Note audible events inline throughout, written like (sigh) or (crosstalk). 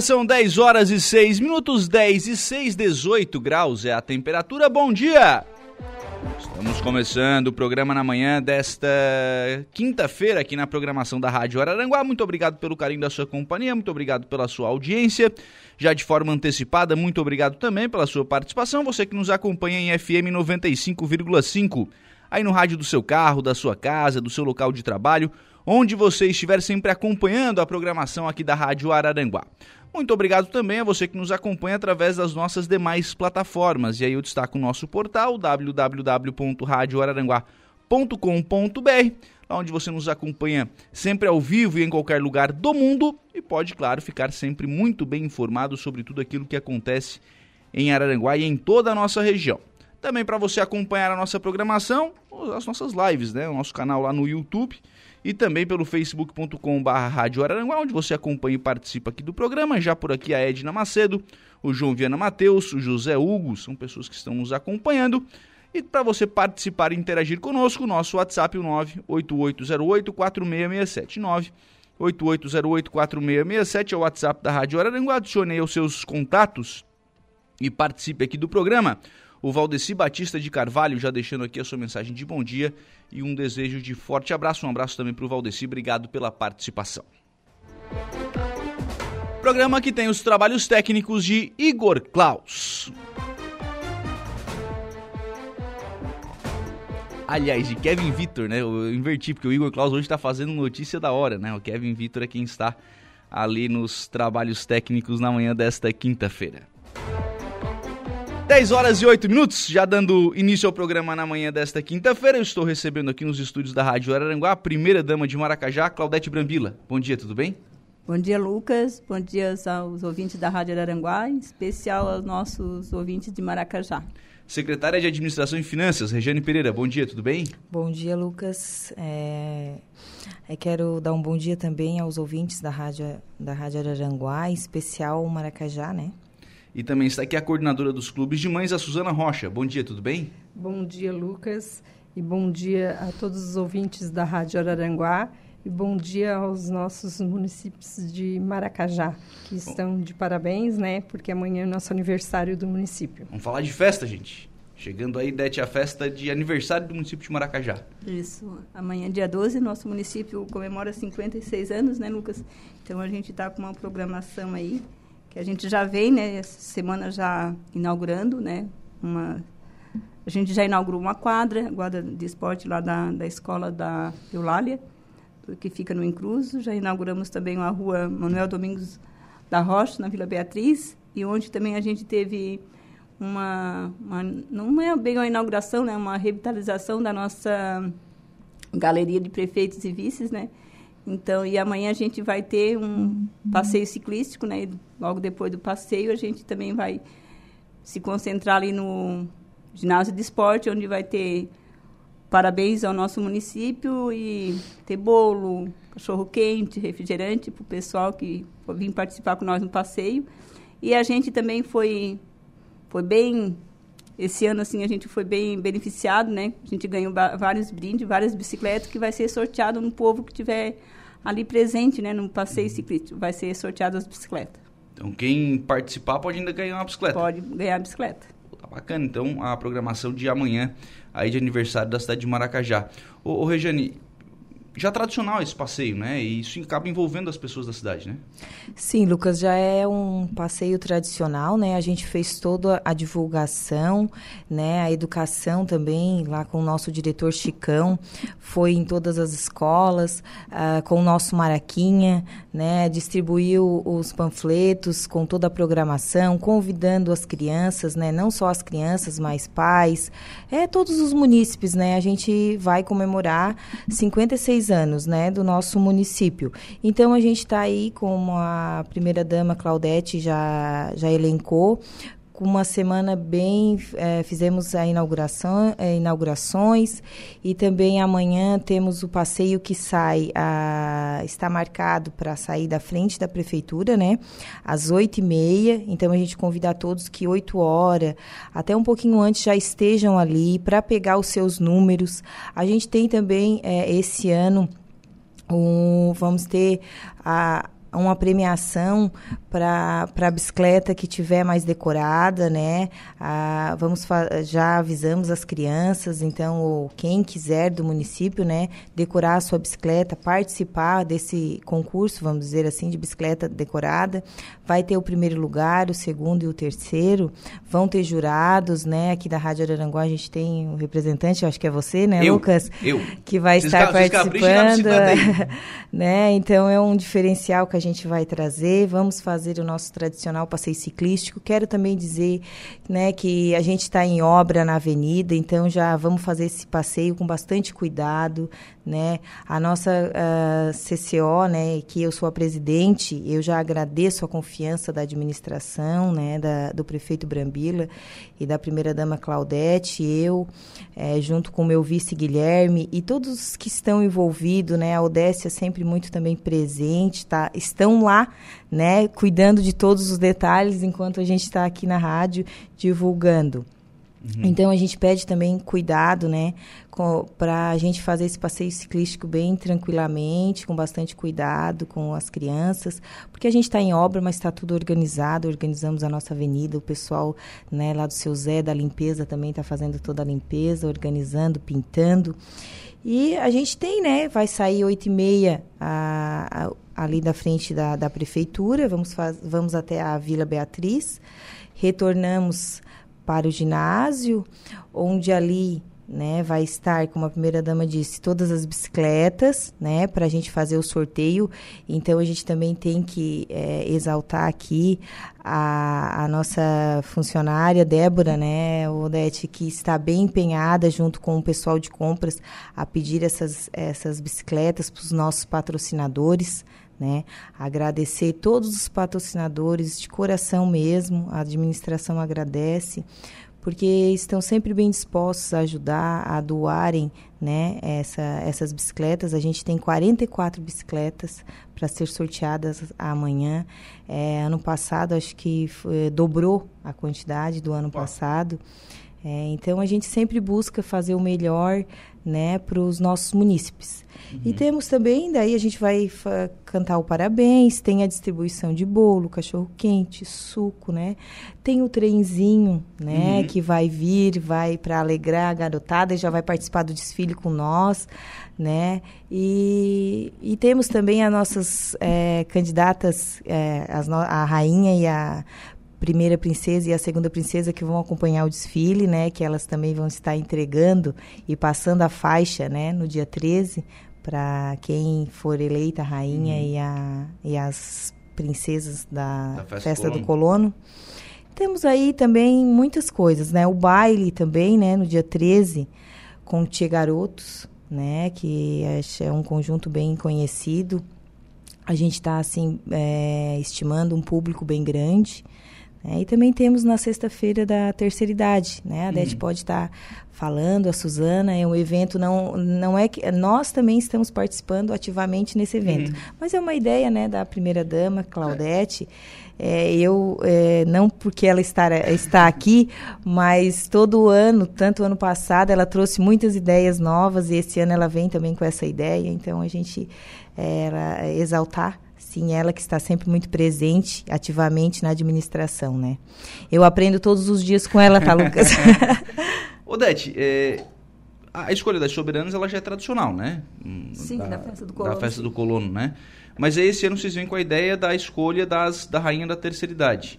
Agora são 10 horas e 6 minutos, 10 e 6, 18 graus é a temperatura. Bom dia! Estamos começando o programa na manhã desta quinta-feira aqui na programação da Rádio Araranguá. Muito obrigado pelo carinho da sua companhia, muito obrigado pela sua audiência. Já de forma antecipada, muito obrigado também pela sua participação. Você que nos acompanha em FM 95,5, aí no rádio do seu carro, da sua casa, do seu local de trabalho onde você estiver sempre acompanhando a programação aqui da Rádio Araranguá. Muito obrigado também a você que nos acompanha através das nossas demais plataformas. E aí eu destaco o nosso portal www.radioararanguá.com.br, onde você nos acompanha sempre ao vivo e em qualquer lugar do mundo e pode, claro, ficar sempre muito bem informado sobre tudo aquilo que acontece em Araranguá e em toda a nossa região. Também para você acompanhar a nossa programação, as nossas lives, né? O nosso canal lá no YouTube e também pelo facebook.com.br onde você acompanha e participa aqui do programa. Já por aqui a Edna Macedo, o João Viana Mateus, o José Hugo, são pessoas que estão nos acompanhando. E para você participar e interagir conosco, nosso WhatsApp é o 98808-4667. 98808-4667 é o WhatsApp da Rádio Araranguá. Adicione aí os seus contatos e participe aqui do programa o Valdeci Batista de Carvalho já deixando aqui a sua mensagem de bom dia e um desejo de forte abraço. Um abraço também para o Valdeci, obrigado pela participação. Programa que tem os trabalhos técnicos de Igor Klaus. Aliás, de Kevin Vitor, né? Eu inverti, porque o Igor Klaus hoje está fazendo notícia da hora, né? O Kevin Vitor é quem está ali nos trabalhos técnicos na manhã desta quinta-feira. 10 horas e 8 minutos, já dando início ao programa na manhã desta quinta-feira, eu estou recebendo aqui nos estúdios da Rádio Araranguá a primeira dama de Maracajá, Claudete Brambila. Bom dia, tudo bem? Bom dia, Lucas. Bom dia aos ouvintes da Rádio Araranguá, em especial aos nossos ouvintes de Maracajá. Secretária de Administração e Finanças, Regiane Pereira. Bom dia, tudo bem? Bom dia, Lucas. É... Eu quero dar um bom dia também aos ouvintes da Rádio, da Rádio Araranguá, em especial Maracajá, né? E também está aqui a coordenadora dos clubes de mães, a Suzana Rocha. Bom dia, tudo bem? Bom dia, Lucas. E bom dia a todos os ouvintes da Rádio Araranguá. E bom dia aos nossos municípios de Maracajá, que estão de parabéns, né? Porque amanhã é nosso aniversário do município. Vamos falar de festa, gente. Chegando aí, Dete, a festa de aniversário do município de Maracajá. Isso. Amanhã, dia 12, nosso município comemora 56 anos, né, Lucas? Então a gente está com uma programação aí que a gente já vem, né, essa semana já inaugurando, né, uma a gente já inaugurou uma quadra, quadra de esporte lá da, da escola da Eulália, que fica no Incruso. Já inauguramos também a rua Manuel Domingos da Rocha, na Vila Beatriz, e onde também a gente teve uma, uma não é bem uma inauguração, né, uma revitalização da nossa galeria de prefeitos e vices, né, então, e amanhã a gente vai ter um passeio ciclístico, né? Logo depois do passeio, a gente também vai se concentrar ali no ginásio de esporte, onde vai ter parabéns ao nosso município e ter bolo, cachorro quente, refrigerante para o pessoal que vir participar com nós no passeio. E a gente também foi foi bem esse ano assim a gente foi bem beneficiado, né? A gente ganhou vários brindes, várias bicicletas que vai ser sorteado no povo que tiver ali presente, né, no passeio uhum. ciclístico. Vai ser sorteado as bicicletas. Então, quem participar pode ainda ganhar uma bicicleta. Pode ganhar a bicicleta. Tá bacana, então, a programação de amanhã, aí de aniversário da cidade de Maracajá. Ô, ô Regiane, já tradicional esse passeio, né? E isso acaba envolvendo as pessoas da cidade, né? Sim, Lucas, já é um passeio tradicional, né? A gente fez toda a divulgação, né? A educação também, lá com o nosso diretor Chicão, foi em todas as escolas, uh, com o nosso Maraquinha, né? Distribuiu os panfletos com toda a programação, convidando as crianças, né? Não só as crianças, mas pais, é todos os munícipes, né? A gente vai comemorar 56 anos, né, do nosso município. Então a gente está aí, como a primeira dama Claudete já já elencou, uma semana bem é, fizemos a inauguração é, inaugurações e também amanhã temos o passeio que sai a, está marcado para sair da frente da prefeitura né às oito e meia. Então a gente convida a todos que oito horas até um pouquinho antes já estejam ali para pegar os seus números. A gente tem também é, esse ano um, vamos ter a uma premiação para a bicicleta que tiver mais decorada, né? Ah, vamos já avisamos as crianças, então quem quiser do município, né, decorar a sua bicicleta, participar desse concurso, vamos dizer assim, de bicicleta decorada, vai ter o primeiro lugar, o segundo e o terceiro, vão ter jurados, né? Aqui da Rádio Araranguá a gente tem um representante, acho que é você, né, eu, Lucas? Eu. Que vai estar participando, (laughs) né? Então é um diferencial que a gente vai trazer. Vamos fazer o nosso tradicional passeio ciclístico. Quero também dizer, né, que a gente está em obra na avenida, então já vamos fazer esse passeio com bastante cuidado, né? A nossa uh, CCO, né, que eu sou a presidente, eu já agradeço a confiança da administração, né, da, do prefeito Brambila e da primeira dama Claudete, eu, é, junto com o meu vice Guilherme e todos que estão envolvidos, né, a Odécia sempre muito também presente, tá? Estão lá, né, cuidando de todos os detalhes enquanto a gente está aqui na rádio divulgando. Uhum. Então a gente pede também cuidado, né, para a gente fazer esse passeio ciclístico bem tranquilamente, com bastante cuidado com as crianças, porque a gente está em obra, mas está tudo organizado. Organizamos a nossa avenida, o pessoal, né, lá do seu Zé da limpeza também está fazendo toda a limpeza, organizando, pintando. E a gente tem, né, vai sair oito e meia a, a, ali da frente da, da prefeitura, vamos, faz, vamos até a Vila Beatriz, retornamos para o ginásio, onde ali né, vai estar, como a primeira dama disse, todas as bicicletas, né, para a gente fazer o sorteio. Então a gente também tem que é, exaltar aqui a, a, nossa funcionária Débora, né, Odete, que está bem empenhada junto com o pessoal de compras a pedir essas, essas bicicletas para os nossos patrocinadores. Né? Agradecer todos os patrocinadores de coração mesmo, a administração agradece, porque estão sempre bem dispostos a ajudar, a doarem né, essa, essas bicicletas. A gente tem 44 bicicletas para ser sorteadas amanhã. É, ano passado, acho que foi, dobrou a quantidade do ano passado. É, então, a gente sempre busca fazer o melhor né, para os nossos munícipes. Uhum. E temos também, daí a gente vai cantar o parabéns, tem a distribuição de bolo, cachorro quente, suco, né? Tem o trenzinho, né, uhum. que vai vir, vai para alegrar a garotada e já vai participar do desfile com nós, né? E, e temos também as nossas é, candidatas, é, as no, a rainha e a primeira princesa e a segunda princesa que vão acompanhar o desfile, né? Que elas também vão estar entregando e passando a faixa, né? No dia 13, para quem for eleita rainha uhum. e, a, e as princesas da, da festa, festa do colono. Temos aí também muitas coisas, né? O baile também, né? No dia 13, com Tia Garotos, né? Que é um conjunto bem conhecido. A gente está, assim, é, estimando um público bem grande. É, e também temos na sexta-feira da terceira idade, né? A Dete uhum. pode estar falando, a Suzana, é um evento, não, não é que... Nós também estamos participando ativamente nesse evento. Uhum. Mas é uma ideia, né, da primeira-dama, Claudete. É, eu, é, não porque ela está, está aqui, mas todo ano, tanto ano passado, ela trouxe muitas ideias novas e esse ano ela vem também com essa ideia. Então, a gente é, ela, exaltar Sim, ela que está sempre muito presente ativamente na administração, né? Eu aprendo todos os dias com ela, tá, Lucas? (laughs) Odete, é, a escolha das soberanas ela já é tradicional, né? Sim, da, da festa do colono. Da festa do colono, né? Mas aí esse ano vocês vêm com a ideia da escolha das, da rainha da terceira idade.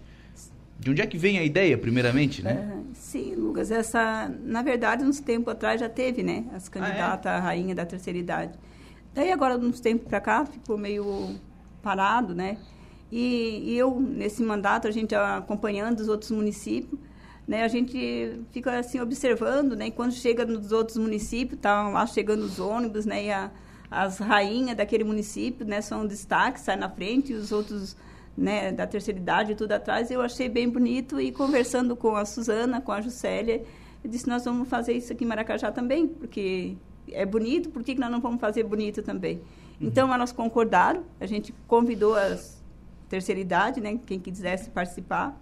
De onde é que vem a ideia, primeiramente, né? Uh, sim, Lucas, essa, na verdade, uns tempos atrás já teve, né? As candidatas ah, é? à rainha da terceira idade. Daí agora, uns tempos para cá, ficou meio parado, né? E, eu, nesse mandato, a gente acompanhando os outros municípios, né? A gente fica assim observando, né? E quando chega nos outros municípios, tá lá chegando os ônibus, né? E a, as rainhas daquele município, né? São destaque, saem na frente e os outros né, da terceira idade tudo atrás, eu achei bem bonito e conversando com a Suzana, com a Juscelia, eu disse, nós vamos fazer isso aqui em Maracajá também, porque é bonito, por que nós não vamos fazer bonito também? Então, elas concordaram, a gente convidou a terceira idade, né, quem quisesse participar,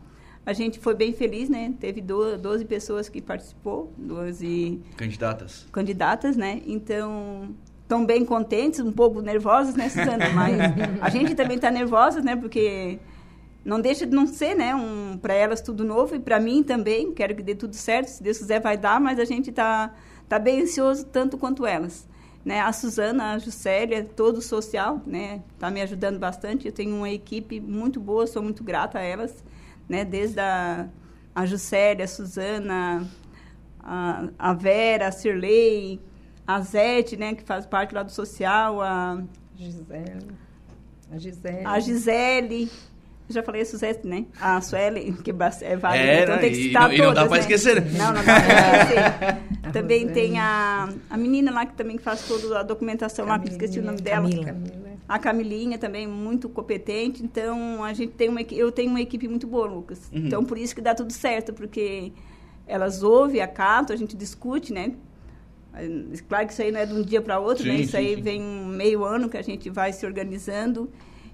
a gente foi bem feliz, né? Teve 12 pessoas que participou, 12 candidatas. Candidatas, né? Então, estão bem contentes, um pouco nervosas, né, Suzana? (laughs) Mas a gente também está nervosa, né? Porque não deixa de não ser, né? Um, para elas tudo novo e para mim também. Quero que dê tudo certo, se Deus quiser vai dar, mas a gente está tá bem ansioso tanto quanto elas. Né? A Suzana, a Juscelia, todo o social, né? Está me ajudando bastante. Eu tenho uma equipe muito boa, sou muito grata a elas, né? Desde a, a Juscelia, a Suzana, a, a Vera, a Cirlei, a Zete, né, que faz parte lá do social, a Gisele. A Gisele. A Gisele. Eu já falei a Suzette, né? A Sueli, que é válida. É, então tem que citar e, não, todas, não dá para né? esquecer. Não, não dá para esquecer. (laughs) também tem a, a menina lá que também faz toda a documentação lá, que esqueci o nome dela. Camila. A Camilinha também, muito competente. Então, a gente tem uma, eu tenho uma equipe muito boa, Lucas. Uhum. Então, por isso que dá tudo certo, porque elas ouvem, acatam, a gente discute, né? Claro que isso aí não é de um dia para outro, né? sim, né? Isso sim, aí sim. vem meio ano que a gente vai se organizando,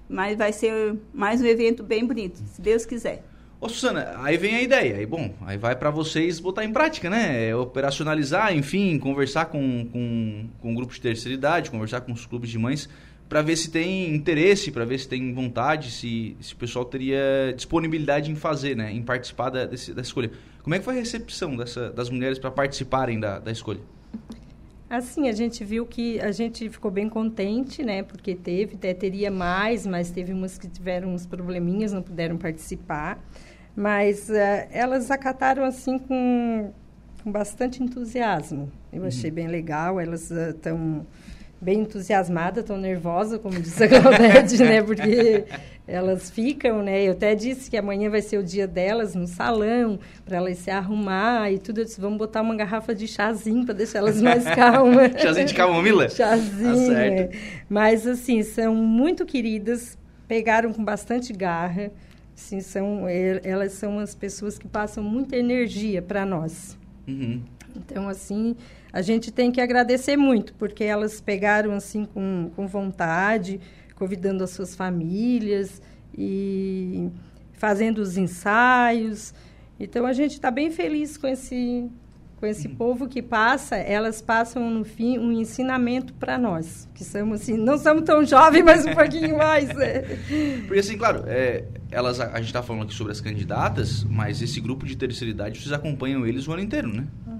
mas vai ser mais um evento bem bonito, se Deus quiser. Ô, Susana, aí vem a ideia, aí bom, aí vai para vocês botar em prática, né? É operacionalizar, enfim, conversar com, com, com grupos de terceira idade, conversar com os clubes de mães, para ver se tem interesse, para ver se tem vontade, se, se o pessoal teria disponibilidade em fazer, né? Em participar da, desse, dessa escolha. Como é que foi a recepção dessa, das mulheres para participarem da, da escolha? Assim, a gente viu que a gente ficou bem contente, né? Porque teve, até teria mais, mas teve umas que tiveram uns probleminhas, não puderam participar. Mas uh, elas acataram, assim, com, com bastante entusiasmo. Eu uhum. achei bem legal, elas estão... Uh, bem entusiasmada, tão nervosa, como disse a Claudete, (laughs) né? Porque elas ficam, né? Eu até disse que amanhã vai ser o dia delas no salão, para elas se arrumar e tudo. Eu disse, vamos botar uma garrafa de chazinho para deixar elas mais (laughs) calmas. chazinho de camomila? (laughs) Chazinho. Tá certo. É. Mas, assim, são muito queridas, pegaram com bastante garra. Assim, são, elas são as pessoas que passam muita energia para nós. Uhum. Então, assim, a gente tem que agradecer muito, porque elas pegaram assim com, com vontade, convidando as suas famílias e fazendo os ensaios. Então a gente está bem feliz com esse com esse uhum. povo que passa, elas passam no fim um ensinamento para nós, que somos assim, não somos tão jovens, mas um pouquinho (laughs) mais. É. Porque assim, claro, é, elas a, a gente está falando aqui sobre as candidatas, mas esse grupo de terceira idade vocês acompanham eles o ano inteiro, né? Uhum.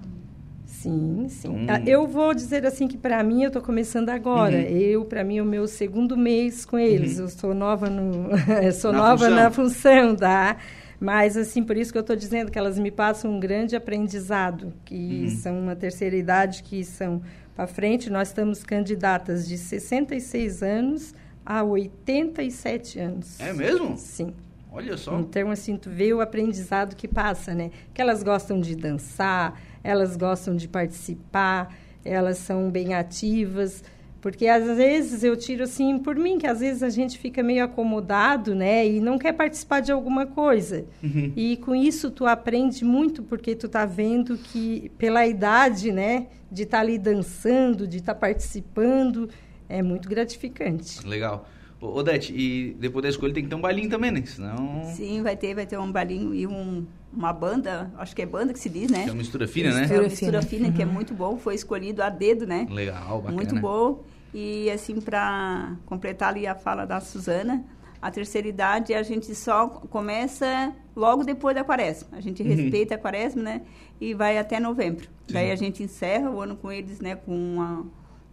Sim, sim. Então... Eu vou dizer assim que para mim eu estou começando agora. Uhum. Eu para mim é o meu segundo mês com eles. Uhum. Eu sou nova no, (laughs) sou na nova função. na função, tá? Mas assim por isso que eu estou dizendo que elas me passam um grande aprendizado, que uhum. são uma terceira idade que são para frente. Nós estamos candidatas de 66 anos a 87 anos. É mesmo? Sim. Olha só. Então, assim, tu vê o aprendizado que passa, né? Que elas gostam de dançar, elas gostam de participar, elas são bem ativas. Porque às vezes eu tiro assim por mim, que às vezes a gente fica meio acomodado, né? E não quer participar de alguma coisa. Uhum. E com isso tu aprende muito, porque tu tá vendo que pela idade, né? De estar tá ali dançando, de estar tá participando, é muito gratificante. Legal. Odete, e depois da escolha tem que ter um bailinho também, né? Senão... Sim, vai ter, vai ter um bailinho e um, uma banda, acho que é banda que se diz, né? Que é uma mistura fina, né? É uma mistura fina, que é muito bom, foi escolhido a dedo, né? Legal, bacana. Muito bom. E assim, para completar ali a fala da Suzana, A terceira idade a gente só começa logo depois da quaresma. A gente uhum. respeita a quaresma, né? E vai até novembro. Sim. Daí a gente encerra o ano com eles, né? Com uma,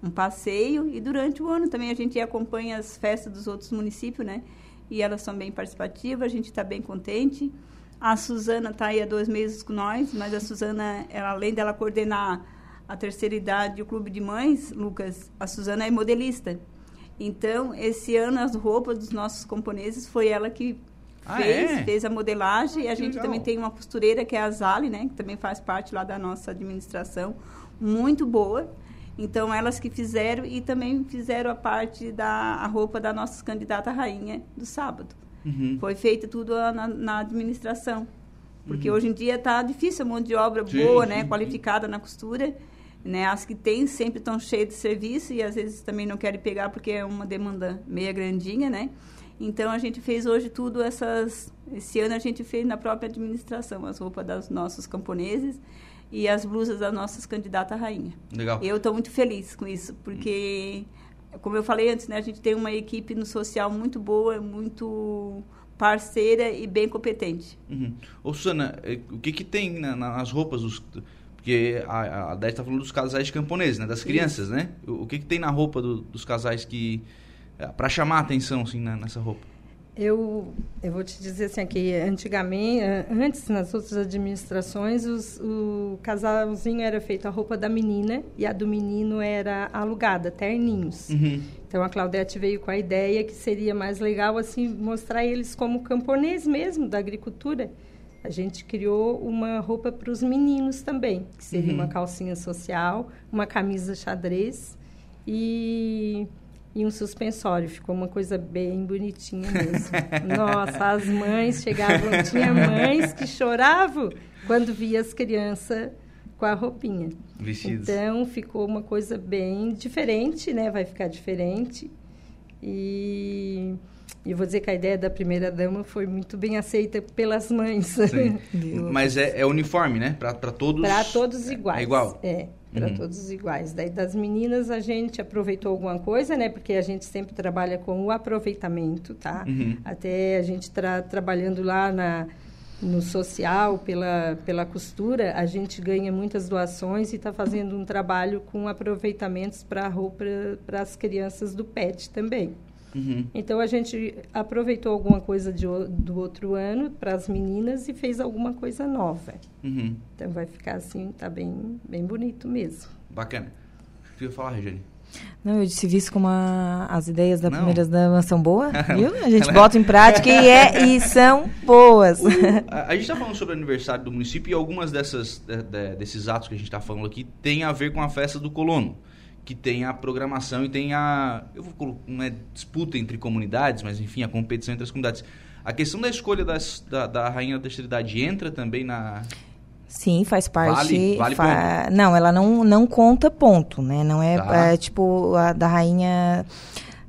um passeio. E durante o ano também a gente acompanha as festas dos outros municípios, né? E elas são bem participativas, a gente está bem contente. A Suzana está aí há dois meses com nós, mas a Suzana, ela, além dela coordenar a terceira idade o clube de mães, Lucas, a Suzana é modelista. Então, esse ano, as roupas dos nossos camponeses foi ela que ah, fez, é? fez a modelagem. E a gente legal. também tem uma costureira, que é a Zali, né? Que também faz parte lá da nossa administração. Muito boa. Então, elas que fizeram e também fizeram a parte da a roupa da nossa candidata rainha do sábado. Uhum. Foi feito tudo na, na administração. Porque uhum. hoje em dia está difícil a mão de obra sim, boa, né? Sim, qualificada na costura. Né? As que têm sempre estão cheias de serviço e às vezes também não querem pegar porque é uma demanda meia grandinha, né? Então a gente fez hoje tudo essas. Esse ano a gente fez na própria administração as roupas dos nossos camponeses e as blusas das nossas candidatas à rainha. Legal. Eu estou muito feliz com isso porque, como eu falei antes, né, a gente tem uma equipe no social muito boa, muito parceira e bem competente. Uhum. Ô, Susana, eh, o que que tem nas roupas dos porque a, a Dé está falando dos casais camponeses, né? Das crianças, Isso. né? O, o, que, que tem na roupa do, dos casais que... É, para chamar a atenção, assim, né, nessa roupa? Eu, eu vou te dizer assim, que antigamente, antes, nas outras administrações, os, o casalzinho era feito a roupa da menina e a do menino era alugada, terninhos. Uhum. Então, a Claudete veio com a ideia que seria mais legal, assim, mostrar eles como camponês mesmo, da agricultura a gente criou uma roupa para os meninos também, que seria uhum. uma calcinha social, uma camisa xadrez e, e um suspensório. Ficou uma coisa bem bonitinha mesmo. (laughs) Nossa, as mães chegavam, tinha mães que choravam quando via as crianças com a roupinha. Vestidos. Então ficou uma coisa bem diferente, né? Vai ficar diferente. E e vou dizer que a ideia da primeira dama foi muito bem aceita pelas mães. Sim. (laughs) Mas é, é, uniforme, né? Para todos. Para todos iguais. É igual. É. Para uhum. todos iguais. Daí das meninas a gente aproveitou alguma coisa, né? Porque a gente sempre trabalha com o aproveitamento, tá? Uhum. Até a gente tra trabalhando lá na, no social, pela, pela costura, a gente ganha muitas doações e está fazendo um trabalho com aproveitamentos para roupa para as crianças do PET também. Uhum. Então a gente aproveitou alguma coisa de, do outro ano para as meninas e fez alguma coisa nova. Uhum. Então vai ficar assim, tá bem, bem bonito mesmo. Bacana. O que eu falar, Regiane? Não, eu disse visto como a, as ideias da primeira dama são boas, (laughs) viu? A gente bota em prática e, é, e são boas. O, (laughs) a, a, gente está falando sobre o aniversário do município e algumas dessas, de, de, desses atos que a gente está falando aqui tem a ver com a festa do colono que tem a programação e tem a. Eu vou colocar. Não é disputa entre comunidades, mas enfim, a competição entre as comunidades. A questão da escolha das, da, da rainha da terceira idade entra também na. Sim, faz parte. Vale, vale fa... Não, ela não, não conta ponto, né? Não é, tá. é tipo a da rainha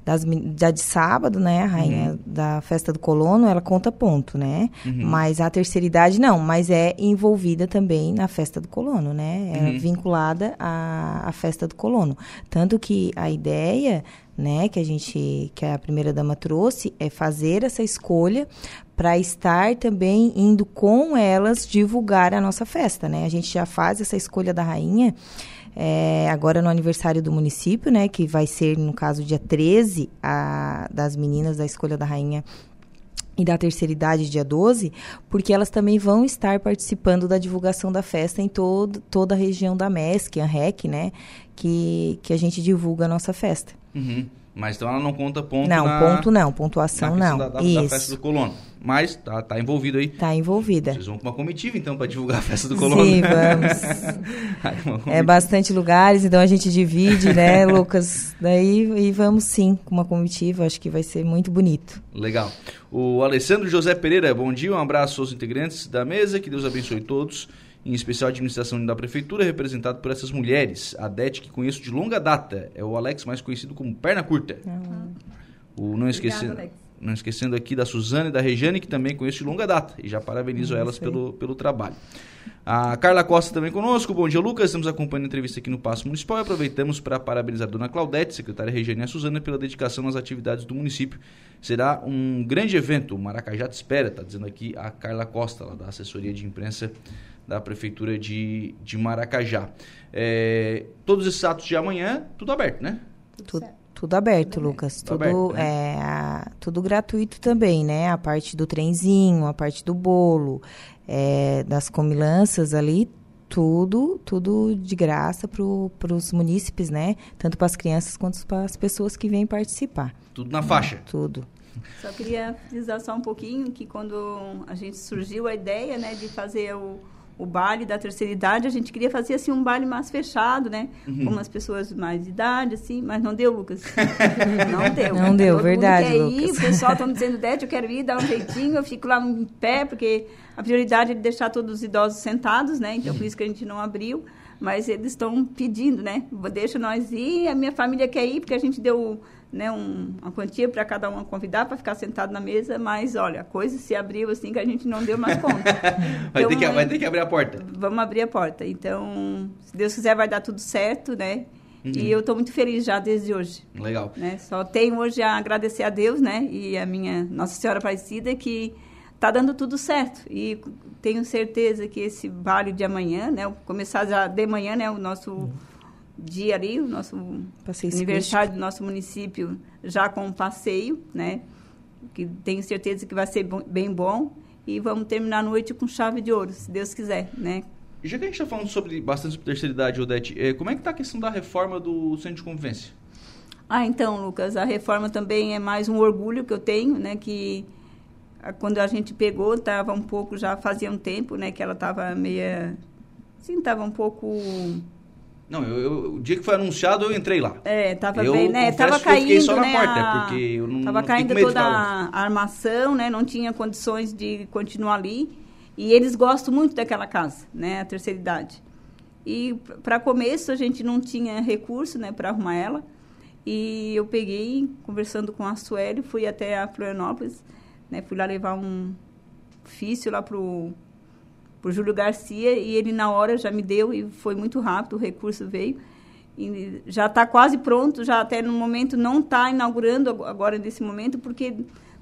das, da de sábado, né? A rainha uhum. da festa do colono, ela conta ponto, né? Uhum. Mas a terceira idade não, mas é envolvida também na festa do colono, né? É uhum. vinculada à, à festa do colono. Tanto que a ideia, né, que a gente, que a primeira dama trouxe, é fazer essa escolha para estar também indo com elas divulgar a nossa festa, né? A gente já faz essa escolha da rainha é, agora no aniversário do município, né, que vai ser, no caso, dia 13, a, das meninas da Escolha da Rainha e da terceira idade, dia 12, porque elas também vão estar participando da divulgação da festa em todo, toda a região da MESC, ANREC, né, que, que a gente divulga a nossa festa. Uhum. Mas então ela não conta ponto Não, na, ponto não, pontuação não. Da, da, da, festa do colono. Mas tá, tá envolvido aí. Tá envolvida. Vocês vão com uma comitiva então para divulgar a festa do colono. Sim, vamos. (laughs) é bastante lugares, então a gente divide, né, (laughs) Lucas? Daí e vamos sim com uma comitiva, acho que vai ser muito bonito. Legal. O Alessandro José Pereira, bom dia, um abraço aos integrantes da mesa, que Deus abençoe todos em especial a administração da prefeitura, representado por essas mulheres. A DET, que conheço de longa data, é o Alex, mais conhecido como Perna Curta. Uhum. O, não esqueci. não esquecendo aqui da Suzana e da Rejane, que também conheço de longa data, e já parabenizo elas pelo, pelo trabalho. A Carla Costa também conosco. Bom dia, Lucas. Estamos acompanhando a entrevista aqui no Passo Municipal e aproveitamos para parabenizar a dona Claudete, secretária Regiane e a Suzana pela dedicação nas atividades do município. Será um grande evento. O Maracajá te espera, está dizendo aqui a Carla Costa, lá da assessoria de imprensa da Prefeitura de, de Maracajá. É, todos esses atos de amanhã, tudo aberto, né? Tudo, tudo aberto, tudo Lucas. Tudo, aberto, né? é, tudo gratuito também, né? A parte do trenzinho, a parte do bolo, é, das comilanças ali, tudo, tudo de graça para os munícipes, né? Tanto para as crianças quanto para as pessoas que vêm participar. Tudo na faixa? Tudo. Só queria frisar só um pouquinho que quando a gente surgiu a ideia, né, de fazer o o baile da terceira idade, a gente queria fazer assim um baile mais fechado, né? Uhum. Com umas pessoas mais de idade, assim, mas não deu, Lucas. (laughs) não deu. Não deu, Todo verdade, mundo quer Lucas. Ir, o pessoal está me dizendo, Dete, eu quero ir, dar um jeitinho, eu fico lá em pé, porque a prioridade é deixar todos os idosos sentados, né? Então, por isso que a gente não abriu. Mas eles estão pedindo, né? Deixa nós ir, a minha família quer ir, porque a gente deu né, um, uma quantia para cada um convidar para ficar sentado na mesa, mas olha, a coisa se abriu assim que a gente não deu mais conta. (laughs) vai, então, ter que, vai ter que abrir a porta. Vamos abrir a porta. Então, se Deus quiser, vai dar tudo certo, né? Uhum. E eu estou muito feliz já desde hoje. Legal. Né? Só tenho hoje a agradecer a Deus, né? E a minha Nossa Senhora Aparecida que está dando tudo certo. E tenho certeza que esse baile de amanhã, né? Começar já de manhã, né? O nosso... Uhum dia ali, o nosso passeio aniversário do nosso município, já com um passeio, né? Que tenho certeza que vai ser bem bom. E vamos terminar a noite com chave de ouro, se Deus quiser, né? E já que a gente está falando sobre bastante sobre terceira idade, Odete, eh, como é que está a questão da reforma do centro de convivência? Ah, então, Lucas, a reforma também é mais um orgulho que eu tenho, né? Que quando a gente pegou, estava um pouco, já fazia um tempo, né? Que ela estava meia... Assim, estava um pouco não, eu, eu, o dia que foi anunciado eu entrei lá. É, tava eu bem, né? Tava caindo, só né? na porta, a... porque eu não Tava não caindo toda a armação, né? Não tinha condições de continuar ali. E eles gostam muito daquela casa, né? A terceira idade. E para começo a gente não tinha recurso, né, para arrumar ela. E eu peguei, conversando com a Sueli, fui até a Florianópolis, né? Fui lá levar um ofício lá pro por Júlio Garcia e ele na hora já me deu e foi muito rápido, o recurso veio. E já está quase pronto, já até no momento não está inaugurando agora nesse momento, porque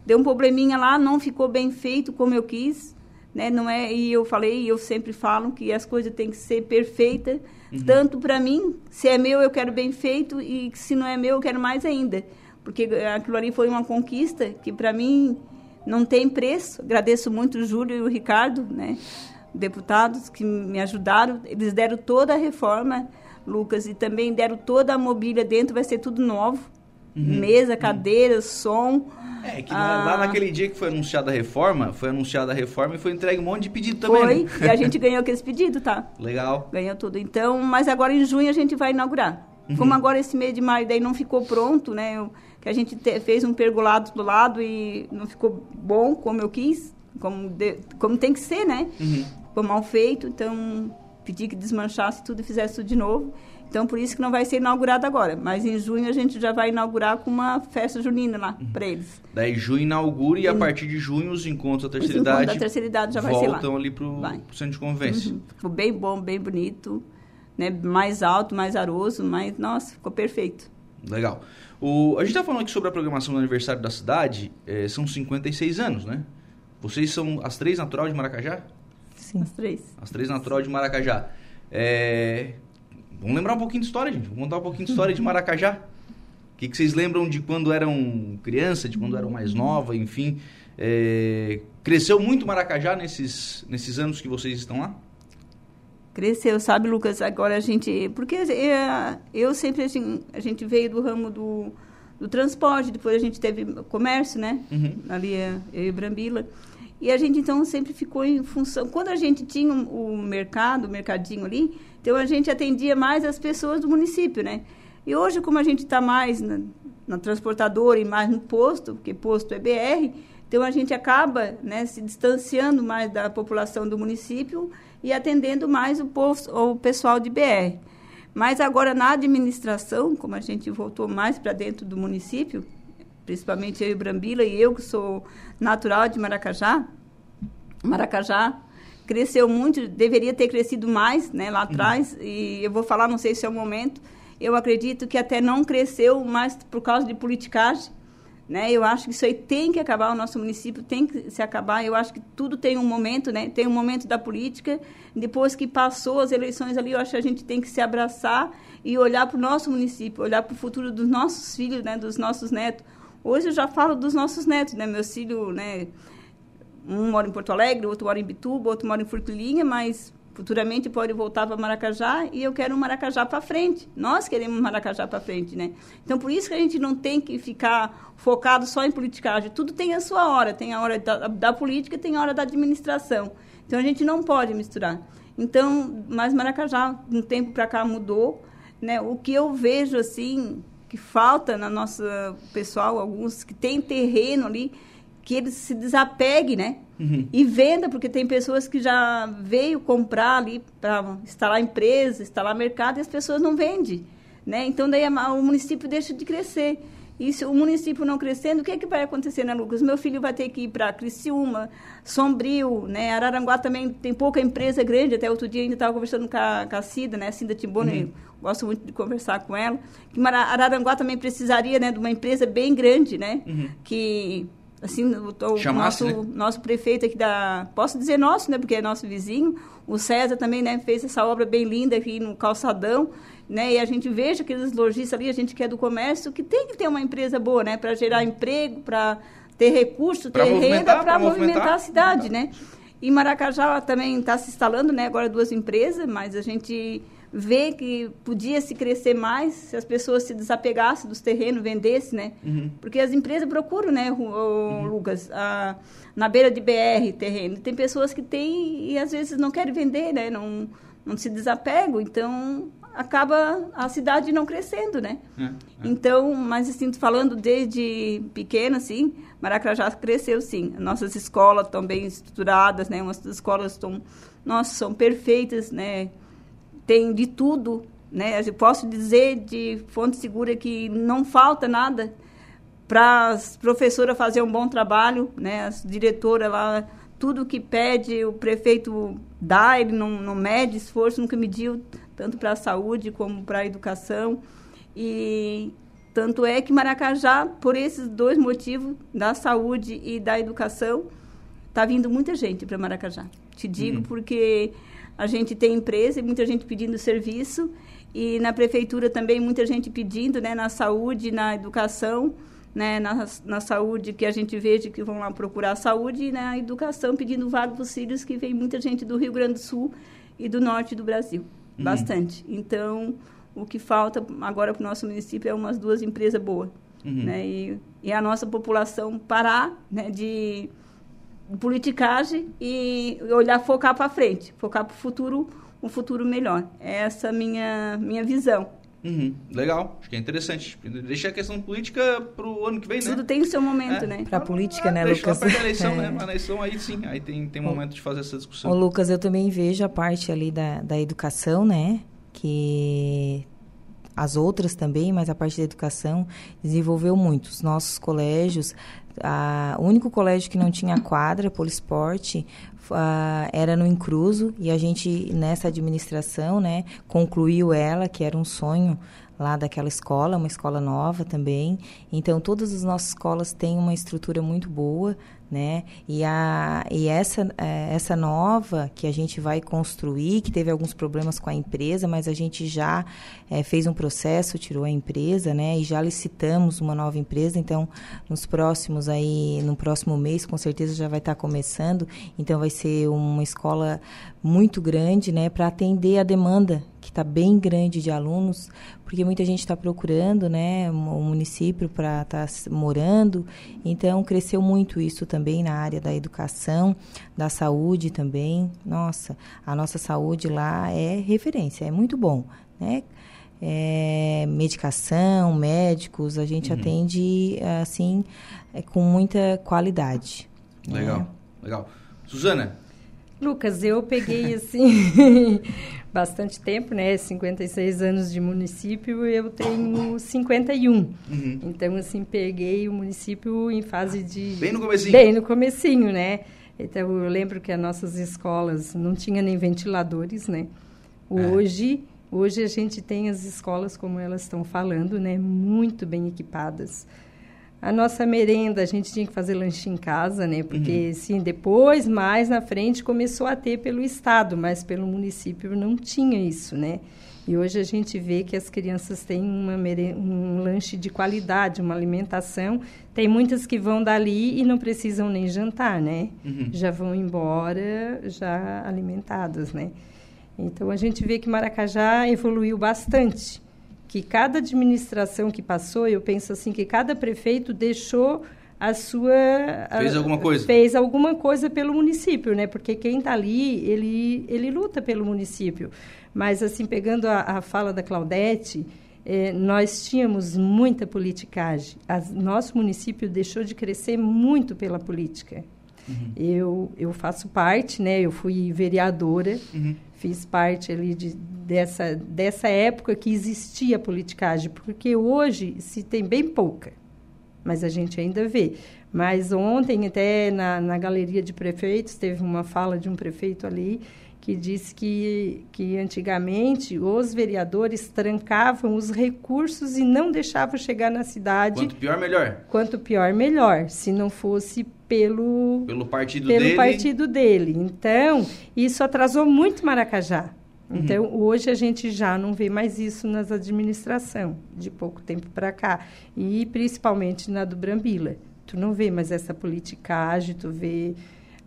deu um probleminha lá, não ficou bem feito como eu quis, né? Não é, e eu falei, e eu sempre falo que as coisas têm que ser perfeitas, uhum. tanto para mim, se é meu eu quero bem feito e se não é meu eu quero mais ainda, porque aquilo ali foi uma conquista que para mim não tem preço. Agradeço muito o Júlio e o Ricardo, né? Deputados que me ajudaram. Eles deram toda a reforma, Lucas, e também deram toda a mobília dentro, vai ser tudo novo. Uhum. Mesa, cadeira, uhum. som. É, que ah, lá naquele dia que foi anunciada a reforma, foi anunciada a reforma e foi entregue um monte de pedido também. Foi, né? e a gente (laughs) ganhou aqueles pedidos, tá? Legal. Ganhou tudo. Então, mas agora em junho a gente vai inaugurar. Uhum. Como agora esse mês de maio daí não ficou pronto, né? Eu, que a gente te, fez um pergolado do lado e não ficou bom como eu quis, como, de, como tem que ser, né? Uhum foi mal feito, então pedi que desmanchasse tudo e fizesse tudo de novo. Então, por isso que não vai ser inaugurado agora. Mas em junho a gente já vai inaugurar com uma festa junina lá uhum. para eles. Daí junho inaugura e, e a partir de junho os encontros da terceira idade. da terceira idade já vai ser lá. Voltam ali para o centro de convivência. Uhum. Ficou bem bom, bem bonito. Né? Mais alto, mais aroso, mas, nossa, ficou perfeito. Legal. O, a gente está falando aqui sobre a programação do aniversário da cidade. É, são 56 anos, né? Vocês são as três natural de Maracajá? Sim. As três. As três natural de Maracajá. É... Vamos lembrar um pouquinho de história, gente. Vamos contar um pouquinho de história de Maracajá. O que, que vocês lembram de quando eram criança, de quando eram mais nova, enfim. É... Cresceu muito Maracajá nesses, nesses anos que vocês estão lá? Cresceu, sabe, Lucas? Agora a gente. Porque é, eu sempre. Assim, a gente veio do ramo do, do transporte, depois a gente teve comércio, né? Uhum. Ali, é, eu e Brambila. E a gente, então, sempre ficou em função... Quando a gente tinha o mercado, o mercadinho ali, então a gente atendia mais as pessoas do município, né? E hoje, como a gente está mais na, na, transportadora e mais no posto, porque posto é BR, então a gente acaba né, se distanciando mais da população do município e atendendo mais o, posto, o pessoal de BR. Mas agora, na administração, como a gente voltou mais para dentro do município, principalmente eu e Brambila, e eu que sou natural de Maracajá, Maracajá cresceu muito, deveria ter crescido mais né, lá atrás, uhum. e eu vou falar, não sei se é o momento, eu acredito que até não cresceu mais por causa de politicagem, né? Eu acho que isso aí tem que acabar, o nosso município tem que se acabar. Eu acho que tudo tem um momento, né? Tem um momento da política. Depois que passou as eleições ali, eu acho que a gente tem que se abraçar e olhar para o nosso município, olhar para o futuro dos nossos filhos, né? Dos nossos netos. Hoje eu já falo dos nossos netos, né? Meus filhos, né? Um mora em Porto Alegre, outro mora em Bituba, outro mora em Forquilinha, mas futuramente pode voltar para Maracajá e eu quero um Maracajá para frente. Nós queremos Maracajá para frente, né? Então por isso que a gente não tem que ficar focado só em politicagem. Tudo tem a sua hora, tem a hora da, da política, tem a hora da administração. Então a gente não pode misturar. Então, mas Maracajá, um tempo para cá mudou, né? O que eu vejo assim que falta na nossa pessoal, alguns que têm terreno ali, que eles se desapeguem, né? Uhum. E venda, porque tem pessoas que já veio comprar ali para instalar empresa, instalar mercado, e as pessoas não vendem, né? Então, daí o município deixa de crescer. E se o município não crescendo, o que, é que vai acontecer, né, Lucas? Meu filho vai ter que ir para Criciúma, Sombrio, né? Araranguá também tem pouca empresa grande. Até outro dia ainda estava conversando com a, com a Cida, né? Cida Timbona, uhum. gosto muito de conversar com ela. Que Araranguá também precisaria, né, de uma empresa bem grande, né? Uhum. Que assim, o, o nosso, né? nosso prefeito aqui da... Posso dizer nosso, né? Porque é nosso vizinho. O César também, né? Fez essa obra bem linda aqui no Calçadão, né? E a gente veja aqueles lojistas ali, a gente que é do comércio, que tem que ter uma empresa boa, né? Para gerar emprego, para ter recurso, ter renda, para movimentar, movimentar a cidade, né? E Maracajá também está se instalando, né? Agora duas empresas, mas a gente ver que podia se crescer mais se as pessoas se desapegassem dos terrenos, vendessem, né? Uhum. Porque as empresas procuram, né, o, uhum. Lucas, a, na beira de BR terreno. Tem pessoas que têm e às vezes não querem vender, né? Não, não se desapegam, então acaba a cidade não crescendo, né? É, é. Então, mas assim, falando desde pequena, assim, Maracajá cresceu, sim. Nossas escolas estão bem estruturadas, né? Umas escolas estão, nossa, são perfeitas, né? tem de tudo, né? Eu posso dizer de fonte segura que não falta nada para as professoras fazer um bom trabalho, né? As diretoras lá, tudo que pede o prefeito dá, ele não, não mede esforço, nunca mediu tanto para a saúde como para a educação. E tanto é que Maracajá, por esses dois motivos, da saúde e da educação, está vindo muita gente para Maracajá. Te digo uhum. porque a gente tem empresa e muita gente pedindo serviço e na prefeitura também muita gente pedindo, né, na saúde, na educação, né, na, na saúde que a gente veja que vão lá procurar saúde e na educação pedindo vaga para os filhos que vem muita gente do Rio Grande do Sul e do norte do Brasil, uhum. bastante. Então, o que falta agora para o nosso município é umas duas empresas boas, uhum. né, e, e a nossa população parar, né, de politicagem e olhar, focar para frente, focar para o futuro, um futuro melhor. É essa minha minha visão. Uhum, legal, acho que é interessante. Deixa a questão política para o ano que vem, né? Tudo tem o seu momento, é. né? Para a política, né, Lucas? Para a eleição, né? (laughs) é. né? A eleição aí sim, aí tem, tem momento de fazer essa discussão. Ô, Lucas, eu também vejo a parte ali da, da educação, né? Que as outras também, mas a parte da educação desenvolveu muito. Os nossos colégios a, o único colégio que não tinha quadra, poliesporte, uh, era no Incruso e a gente, nessa administração, né, concluiu ela, que era um sonho lá daquela escola, uma escola nova também. Então, todas as nossas escolas têm uma estrutura muito boa, né? E, a, e essa, é, essa nova que a gente vai construir, que teve alguns problemas com a empresa, mas a gente já é, fez um processo, tirou a empresa, né? E já licitamos uma nova empresa, então nos próximos aí, no próximo mês, com certeza já vai estar começando. Então vai ser uma escola muito grande, né? Para atender a demanda que está bem grande de alunos, porque muita gente está procurando, né, um município para estar tá morando. Então cresceu muito isso também na área da educação, da saúde também. Nossa, a nossa saúde lá é referência, é muito bom, né? É, medicação, médicos, a gente uhum. atende assim é, com muita qualidade. Legal, né? legal. Suzana, Lucas, eu peguei (laughs) assim (laughs) bastante tempo, né? 56 anos de município, eu tenho 51. Uhum. Então, assim, peguei o município em fase de... Bem no comecinho. Bem no comecinho, né? Então, eu lembro que as nossas escolas não tinham nem ventiladores, né? É. Hoje, é. hoje a gente tem as escolas, como elas estão falando, né? Muito bem equipadas. A nossa merenda, a gente tinha que fazer lanche em casa, né? Porque, uhum. sim, depois, mais na frente, começou a ter pelo Estado, mas pelo município não tinha isso, né? E hoje a gente vê que as crianças têm uma um lanche de qualidade, uma alimentação. Tem muitas que vão dali e não precisam nem jantar, né? Uhum. Já vão embora já alimentadas, né? Então, a gente vê que Maracajá evoluiu bastante que cada administração que passou, eu penso assim, que cada prefeito deixou a sua... Fez alguma coisa. Fez alguma coisa pelo município, né? Porque quem está ali, ele, ele luta pelo município. Mas, assim, pegando a, a fala da Claudete, eh, nós tínhamos muita politicagem. As, nosso município deixou de crescer muito pela política. Uhum. Eu, eu faço parte, né? Eu fui vereadora, uhum. fiz parte ali de, dessa, dessa época que existia politicagem, porque hoje se tem bem pouca, mas a gente ainda vê. Mas ontem, até na, na galeria de prefeitos, teve uma fala de um prefeito ali que disse que, que antigamente os vereadores trancavam os recursos e não deixavam chegar na cidade. Quanto pior, melhor. Quanto pior, melhor. Se não fosse pelo, pelo partido pelo dele. partido dele. Então, isso atrasou muito Maracajá. Uhum. Então, hoje a gente já não vê mais isso nas administração, de pouco tempo para cá. E principalmente na do Brambila. Tu não vê mais essa politicagem, tu vê...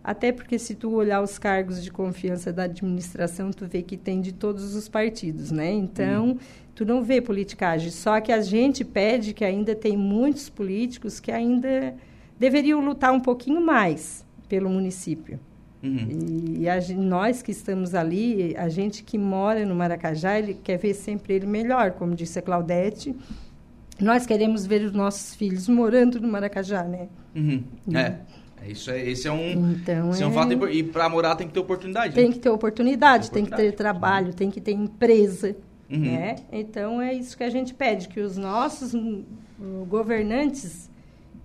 Até porque se tu olhar os cargos de confiança da administração, tu vê que tem de todos os partidos, né? Então, uhum. tu não vê politicagem. Só que a gente pede que ainda tem muitos políticos que ainda deveriam lutar um pouquinho mais pelo município. Uhum. E a, nós que estamos ali, a gente que mora no Maracajá, ele quer ver sempre ele melhor, como disse a Claudete. Nós queremos ver os nossos filhos morando no Maracajá, né? Uhum. Uhum. É. é isso é, esse é um, então, esse é... um fato E para morar tem que ter oportunidade. Tem né? que ter oportunidade, tem, tem que ter trabalho, tem que ter empresa. Uhum. Né? Então é isso que a gente pede, que os nossos hum, governantes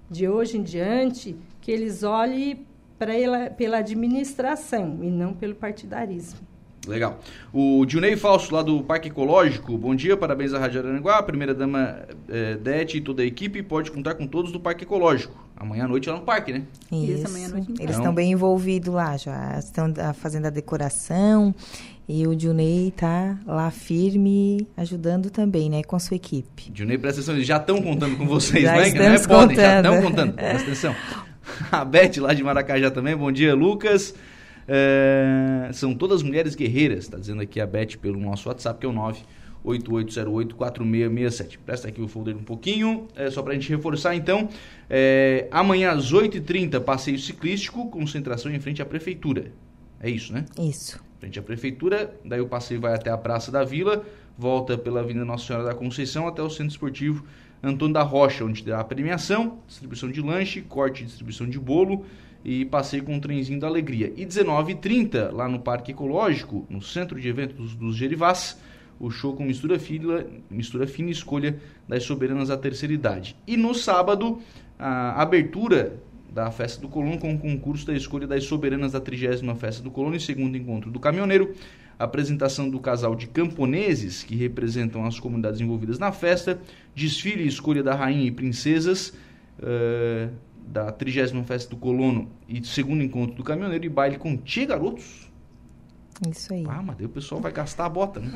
de hoje em diante, que eles olhem ela, pela administração e não pelo partidarismo. Legal. O Dionei Falso, lá do Parque Ecológico, bom dia, parabéns à Rádio Aranguá, primeira dama é, Dete e toda a equipe, pode contar com todos do Parque Ecológico. Amanhã à noite lá no parque, né? Isso, amanhã à noite. Eles estão bem envolvidos lá, já estão fazendo a decoração e o Dionei está lá firme, ajudando também, né, com a sua equipe. Dionei, presta atenção, eles já estão contando com vocês, (laughs) já né? Estamos não é podem, já estão contando, presta atenção. A Beth lá de Maracajá também. Bom dia, Lucas. É, são todas mulheres guerreiras, está dizendo aqui a Beth pelo nosso WhatsApp, que é o 988084667. Presta aqui o folder um pouquinho, é, só para a gente reforçar então. É, amanhã às 8h30, passeio ciclístico, concentração em frente à prefeitura. É isso, né? Isso. Frente à prefeitura, daí o passeio vai até a Praça da Vila, volta pela Avenida Nossa Senhora da Conceição até o Centro Esportivo Antônio da Rocha, onde terá a premiação, distribuição de lanche, corte e distribuição de bolo e passeio com o trenzinho da alegria. E 19h30, lá no Parque Ecológico, no Centro de Eventos dos Gerivás, o show com mistura fina, mistura fina e escolha das soberanas da terceira idade. E no sábado, a abertura da Festa do Colono com o concurso da escolha das soberanas da 30 Festa do Colono e segundo encontro do caminhoneiro apresentação do casal de camponeses que representam as comunidades envolvidas na festa, desfile e escolha da rainha e princesas uh, da 30 Festa do Colono e segundo encontro do caminhoneiro e baile com Tia Garotos. Isso aí. Ah, mas daí o pessoal vai gastar a bota, né?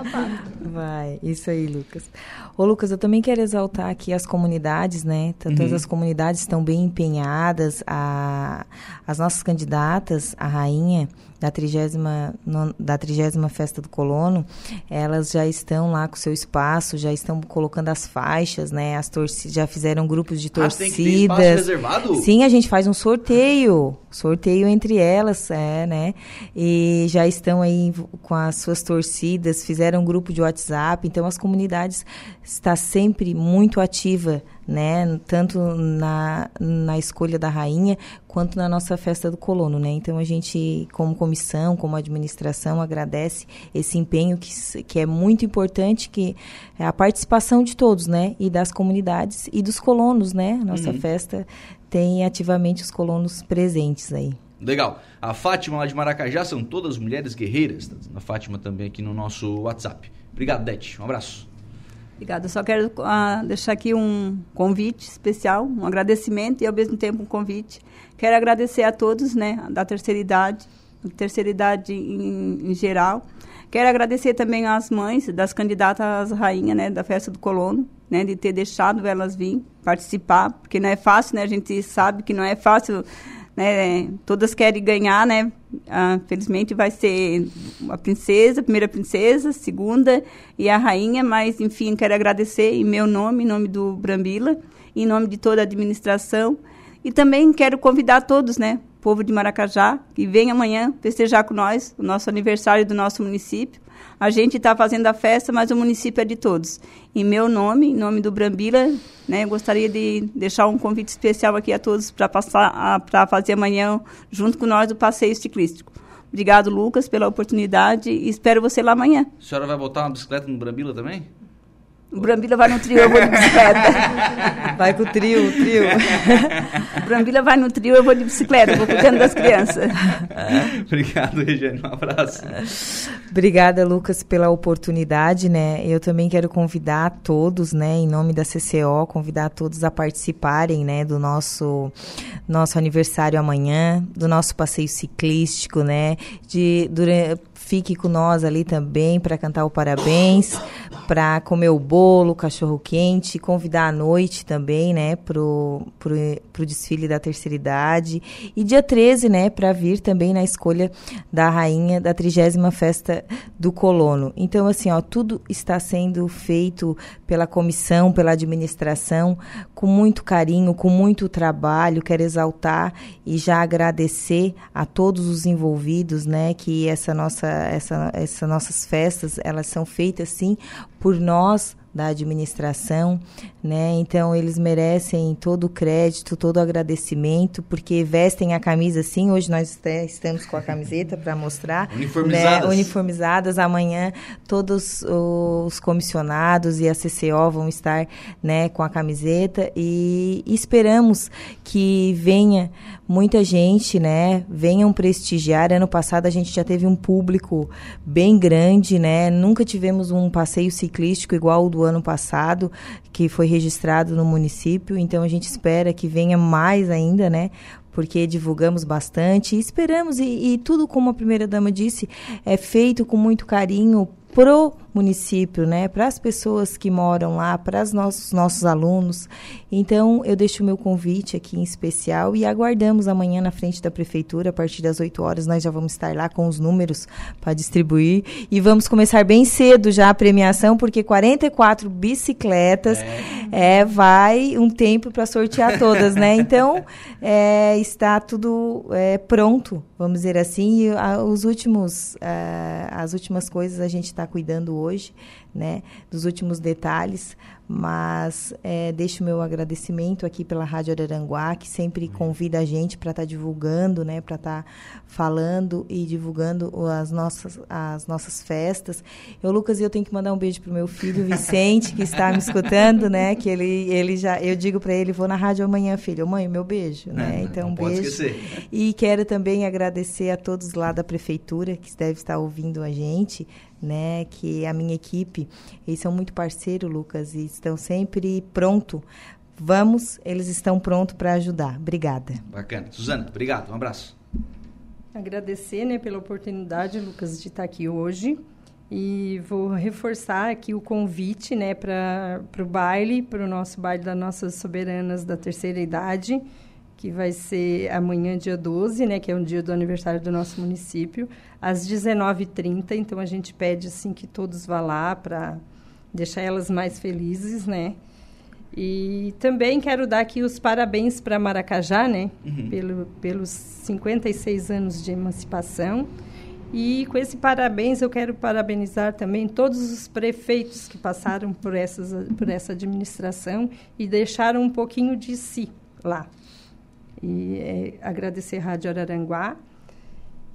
(laughs) vai, isso aí, Lucas. Ô, Lucas, eu também quero exaltar aqui as comunidades, né? Todas uhum. as comunidades estão bem empenhadas. A, as nossas candidatas, a rainha, da trigésima, da trigésima festa do colono, elas já estão lá com o seu espaço, já estão colocando as faixas, né? As torcidas já fizeram grupos de torcidas. Ah, tem que espaço reservado? Sim, a gente faz um sorteio, sorteio entre elas, é, né? E já estão aí com as suas torcidas, fizeram um grupo de WhatsApp, então as comunidades está sempre muito ativa, né, tanto na, na escolha da rainha quanto na nossa festa do colono, né? Então a gente, como comissão, como administração, agradece esse empenho que, que é muito importante, que é a participação de todos, né, e das comunidades e dos colonos, né? Nossa uhum. festa tem ativamente os colonos presentes aí. Legal. A Fátima lá de Maracajá são todas mulheres guerreiras. Tá a Fátima também aqui no nosso WhatsApp. Obrigado, Dete. Um abraço. Obrigada. Só quero uh, deixar aqui um convite especial, um agradecimento e ao mesmo tempo um convite. Quero agradecer a todos, né, da terceira idade, terceira idade em, em geral. Quero agradecer também às mães das candidatas rainha, né, da festa do colono, né, de ter deixado elas vir participar, porque não é fácil, né? A gente sabe que não é fácil né? Todas querem ganhar, né? Ah, felizmente vai ser a princesa, a primeira princesa, segunda e a rainha, mas enfim, quero agradecer em meu nome, em nome do Brambila, em nome de toda a administração e também quero convidar todos, né? Povo de Maracajá, que vem amanhã festejar com nós o nosso aniversário do nosso município. A gente está fazendo a festa, mas o município é de todos. Em meu nome, em nome do Brambila, né, gostaria de deixar um convite especial aqui a todos para passar para fazer amanhã junto com nós o passeio ciclístico. Obrigado, Lucas, pela oportunidade e espero você lá amanhã. A senhora vai botar uma bicicleta no Brambila também? O Brambila vai no trio, eu vou de bicicleta. (laughs) Vai com o trio, o trio. (laughs) O Brambila vai no trio, eu vou de bicicleta, vou cuidando das crianças. (laughs) Obrigado, Regiane, um abraço. Obrigada, Lucas, pela oportunidade, né? Eu também quero convidar todos, né, em nome da CCO, convidar todos a participarem, né, do nosso nosso aniversário amanhã, do nosso passeio ciclístico, né? De durante fique com nós ali também para cantar o parabéns, para comer o bolo, cachorro quente, convidar à noite também, né, pro, pro, pro desfile da terceira idade. E dia 13, né, para vir também na escolha da rainha da trigésima festa do colono. Então, assim, ó, tudo está sendo feito pela comissão, pela administração, com muito carinho, com muito trabalho. Quero exaltar e já agradecer a todos os envolvidos, né, que essa nossa essa, essas nossas festas, elas são feitas, sim, por nós, da administração, né? Então eles merecem todo o crédito, todo o agradecimento, porque vestem a camisa assim. Hoje nós estamos com a camiseta para mostrar, uniformizadas. Né? uniformizadas. Amanhã todos os comissionados e a CCO vão estar, né, com a camiseta e esperamos que venha muita gente, né, venham prestigiar. Ano passado a gente já teve um público bem grande, né? Nunca tivemos um passeio ciclístico igual o do ano passado, que foi registrado no município. Então a gente espera que venha mais ainda, né? Porque divulgamos bastante esperamos, e, e tudo, como a primeira dama disse, é feito com muito carinho pro município, né, para as pessoas que moram lá, para os nossos, nossos alunos. Então, eu deixo o meu convite aqui em especial e aguardamos amanhã na frente da prefeitura, a partir das 8 horas, nós já vamos estar lá com os números para distribuir e vamos começar bem cedo já a premiação, porque 44 bicicletas é, é vai um tempo para sortear todas, né? Então, (laughs) é, está tudo é, pronto, vamos dizer assim, e a, os últimos, a, as últimas coisas a gente está cuidando hoje, né, dos últimos detalhes, mas é, deixo meu agradecimento aqui pela Rádio Araranguá, que sempre convida a gente para estar tá divulgando, né, para estar tá falando e divulgando as nossas, as nossas festas. Eu, Lucas, eu tenho que mandar um beijo para o meu filho Vicente, que está me escutando, né, que ele, ele já, eu digo para ele, vou na rádio amanhã, filho, mãe, meu beijo, né, então beijo. Esquecer. E quero também agradecer a todos lá da prefeitura que deve estar ouvindo a gente, né, que a minha equipe, eles são muito parceiros, Lucas, e estão sempre pronto. Vamos, eles estão prontos para ajudar. Obrigada. Bacana. Suzana, obrigado. Um abraço. Agradecer, né, pela oportunidade, Lucas, de estar aqui hoje. E vou reforçar aqui o convite, né, para o baile, para o nosso baile das nossas soberanas da terceira idade, que vai ser amanhã, dia 12, né, que é um dia do aniversário do nosso município, às 19h30. Então, a gente pede, assim, que todos vá lá para deixar elas mais felizes, né? E também quero dar aqui os parabéns para Maracajá, né? Uhum. Pelo, pelos 56 anos de emancipação. E com esse parabéns, eu quero parabenizar também todos os prefeitos que passaram por, essas, por essa administração e deixaram um pouquinho de si lá. E é, agradecer a Rádio Araranguá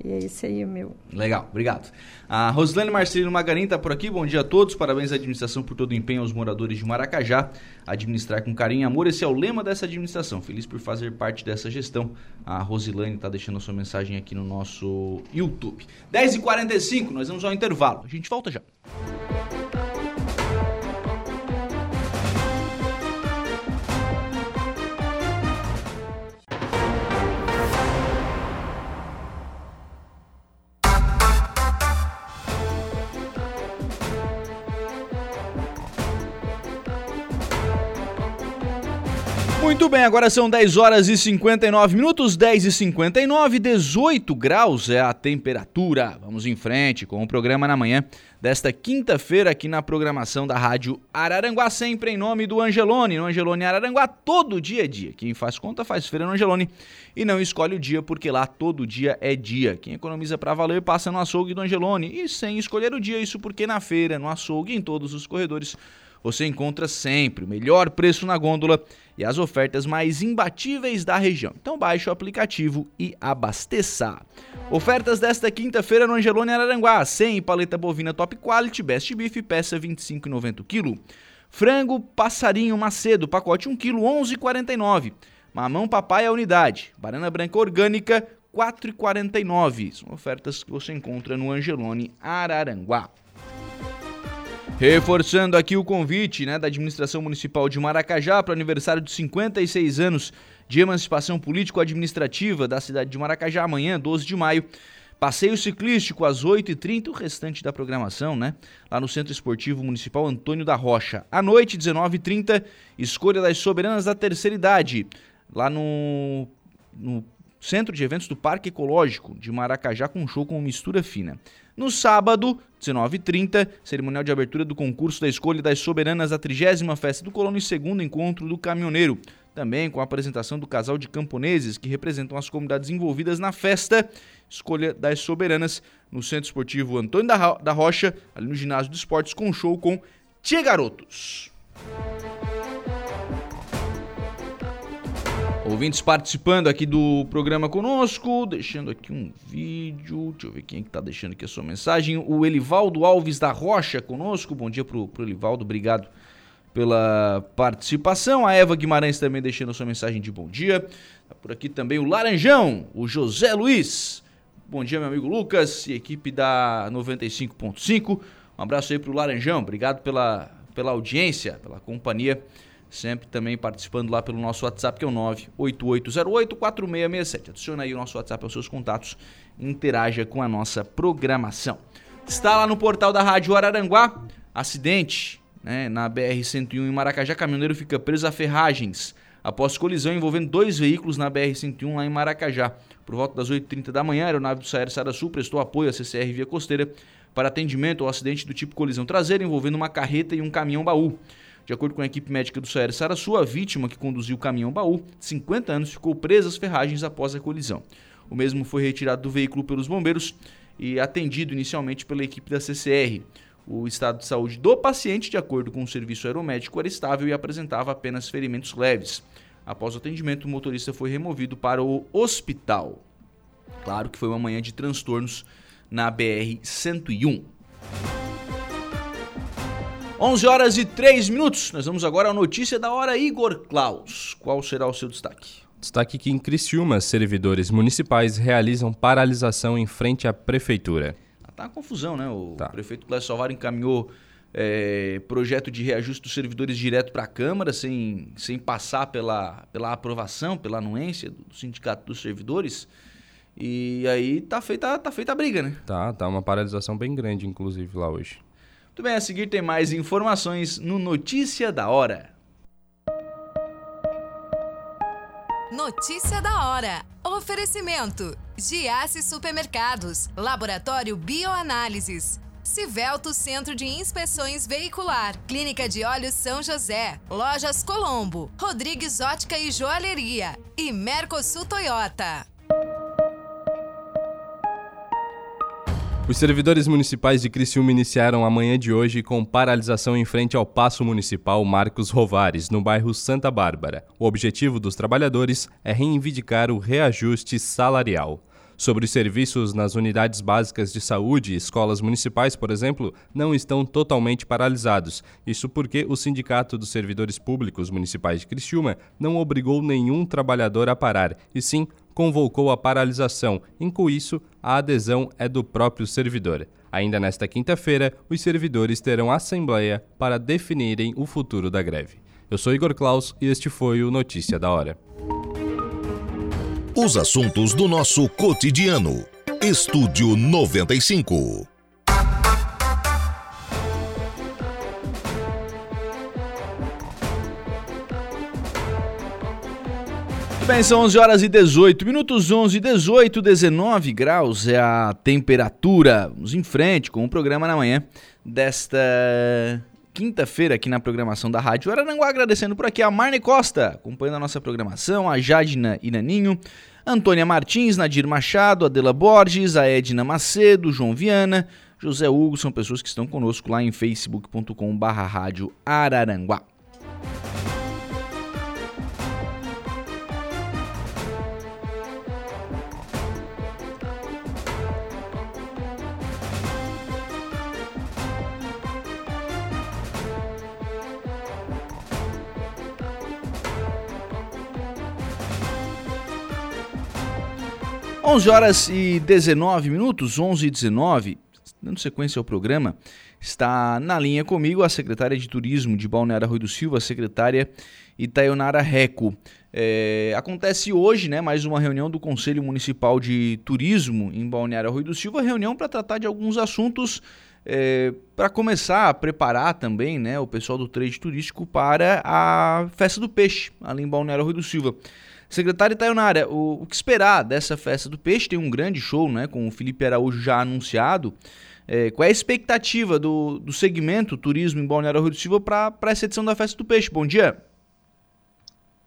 e é esse aí meu. Legal, obrigado. A Roslane Marcelino Magarin está por aqui. Bom dia a todos. Parabéns à administração por todo o empenho aos moradores de Maracajá. Administrar com carinho e amor. Esse é o lema dessa administração. Feliz por fazer parte dessa gestão. A Rosilane está deixando a sua mensagem aqui no nosso YouTube. 10h45, nós vamos ao intervalo. A gente volta já. Muito bem, agora são 10 horas e 59 minutos, 10 e 59, 18 graus é a temperatura. Vamos em frente com o programa na manhã desta quinta-feira aqui na programação da Rádio Araranguá, sempre em nome do Angelone. No Angelone Araranguá, todo dia é dia. Quem faz conta faz feira no Angelone e não escolhe o dia porque lá todo dia é dia. Quem economiza para valer passa no açougue do Angelone e sem escolher o dia, isso porque na feira, no açougue, em todos os corredores você encontra sempre o melhor preço na gôndola e as ofertas mais imbatíveis da região. Então baixe o aplicativo e abasteça. Ofertas desta quinta-feira no Angelone Araranguá. 100 paleta bovina top quality, best beef, peça 25,90 kg. Frango passarinho macedo, pacote 1 kg, 11,49. Mamão papai a unidade. Banana branca orgânica, 4,49. São ofertas que você encontra no Angelone Araranguá. Reforçando aqui o convite né, da administração municipal de Maracajá para o aniversário de 56 anos de emancipação político-administrativa da cidade de Maracajá, amanhã, 12 de maio. Passeio ciclístico às 8h30, o restante da programação, né? Lá no Centro Esportivo Municipal Antônio da Rocha. À noite, 19h30, escolha das soberanas da terceira idade. Lá no, no Centro de Eventos do Parque Ecológico de Maracajá, com um show com mistura fina. No sábado, 19h30, cerimonial de abertura do concurso da escolha das soberanas da 30 Festa do Colono e segundo encontro do caminhoneiro. Também com a apresentação do casal de camponeses que representam as comunidades envolvidas na festa Escolha das Soberanas no Centro Esportivo Antônio da Rocha, ali no Ginásio de Esportes, com um show com Tia Garotos. Ouvintes participando aqui do programa conosco, deixando aqui um vídeo. Deixa eu ver quem é que tá deixando aqui a sua mensagem. O Elivaldo Alves da Rocha conosco. Bom dia pro, pro Elivaldo, obrigado pela participação. A Eva Guimarães também deixando a sua mensagem de bom dia. Tá por aqui também o Laranjão, o José Luiz. Bom dia, meu amigo Lucas e equipe da 95.5. Um abraço aí pro Laranjão. Obrigado pela, pela audiência, pela companhia sempre também participando lá pelo nosso WhatsApp, que é o 98808-4667. Adiciona aí o nosso WhatsApp aos seus contatos interaja com a nossa programação. Está lá no portal da Rádio Araranguá, acidente né, na BR-101 em Maracajá, caminhoneiro fica preso a ferragens após colisão envolvendo dois veículos na BR-101 lá em Maracajá. Por volta das 8h30 da manhã, a aeronave do Saer Sarasul prestou apoio à CCR Via Costeira para atendimento ao acidente do tipo colisão traseira envolvendo uma carreta e um caminhão baú. De acordo com a equipe médica do Saer Sarasu, a vítima que conduziu o caminhão baú, de 50 anos, ficou presa às ferragens após a colisão. O mesmo foi retirado do veículo pelos bombeiros e atendido inicialmente pela equipe da CCR. O estado de saúde do paciente, de acordo com o serviço aeromédico, era estável e apresentava apenas ferimentos leves. Após o atendimento, o motorista foi removido para o hospital. Claro que foi uma manhã de transtornos na BR-101. 11 horas e 3 minutos. Nós vamos agora à notícia da hora Igor Klaus. Qual será o seu destaque? Destaque que em Criciúma, servidores municipais realizam paralisação em frente à prefeitura. Ah, tá uma confusão, né? O tá. prefeito Cláudio Salvar encaminhou é, projeto de reajuste dos servidores direto para a Câmara, sem, sem passar pela, pela aprovação, pela anuência do Sindicato dos Servidores. E aí tá feita, tá feita a briga, né? Tá, tá uma paralisação bem grande, inclusive, lá hoje. Muito bem, a seguir tem mais informações no Notícia da Hora. Notícia da hora. Oferecimento: Giasse Supermercados, Laboratório Bioanálises, Civelto Centro de Inspeções Veicular, Clínica de Olhos São José, Lojas Colombo, Rodrigues Ótica e Joalheria. E Mercosul Toyota. Os servidores municipais de Criciúma iniciaram a manhã de hoje com paralisação em frente ao Paço Municipal Marcos Rovares, no bairro Santa Bárbara. O objetivo dos trabalhadores é reivindicar o reajuste salarial. Sobre os serviços nas unidades básicas de saúde e escolas municipais, por exemplo, não estão totalmente paralisados. Isso porque o Sindicato dos Servidores Públicos Municipais de Criciúma não obrigou nenhum trabalhador a parar, e sim convocou a paralisação, e com isso a adesão é do próprio servidor. Ainda nesta quinta-feira, os servidores terão assembleia para definirem o futuro da greve. Eu sou Igor Klaus e este foi o Notícia da Hora. Os assuntos do nosso cotidiano. Estúdio 95. Bem, são 11 horas e 18 minutos, 11, 18, 19 graus é a temperatura. Vamos em frente com o programa na manhã desta quinta-feira aqui na programação da Rádio Araranguá. Agradecendo por aqui a Marne Costa, acompanhando a nossa programação, a Jadina Inaninho, Antônia Martins, Nadir Machado, Adela Borges, a Edna Macedo, João Viana, José Hugo, são pessoas que estão conosco lá em facebook.com barra Araranguá. 11 horas e 19 minutos, 11 e 19, dando sequência ao programa, está na linha comigo a secretária de Turismo de Balneário Rui do Silva, a secretária Itaionara Reco. É, acontece hoje né, mais uma reunião do Conselho Municipal de Turismo em Balneário Rui do Silva, reunião para tratar de alguns assuntos é, para começar a preparar também né, o pessoal do trade turístico para a Festa do Peixe, ali em Balneário Rui do Silva. Secretário Itaionara, o, o que esperar dessa festa do peixe? Tem um grande show, né, com o Felipe Araújo já anunciado. É, qual é a expectativa do, do segmento turismo em Balneário Rio do Silva para essa edição da Festa do Peixe? Bom dia.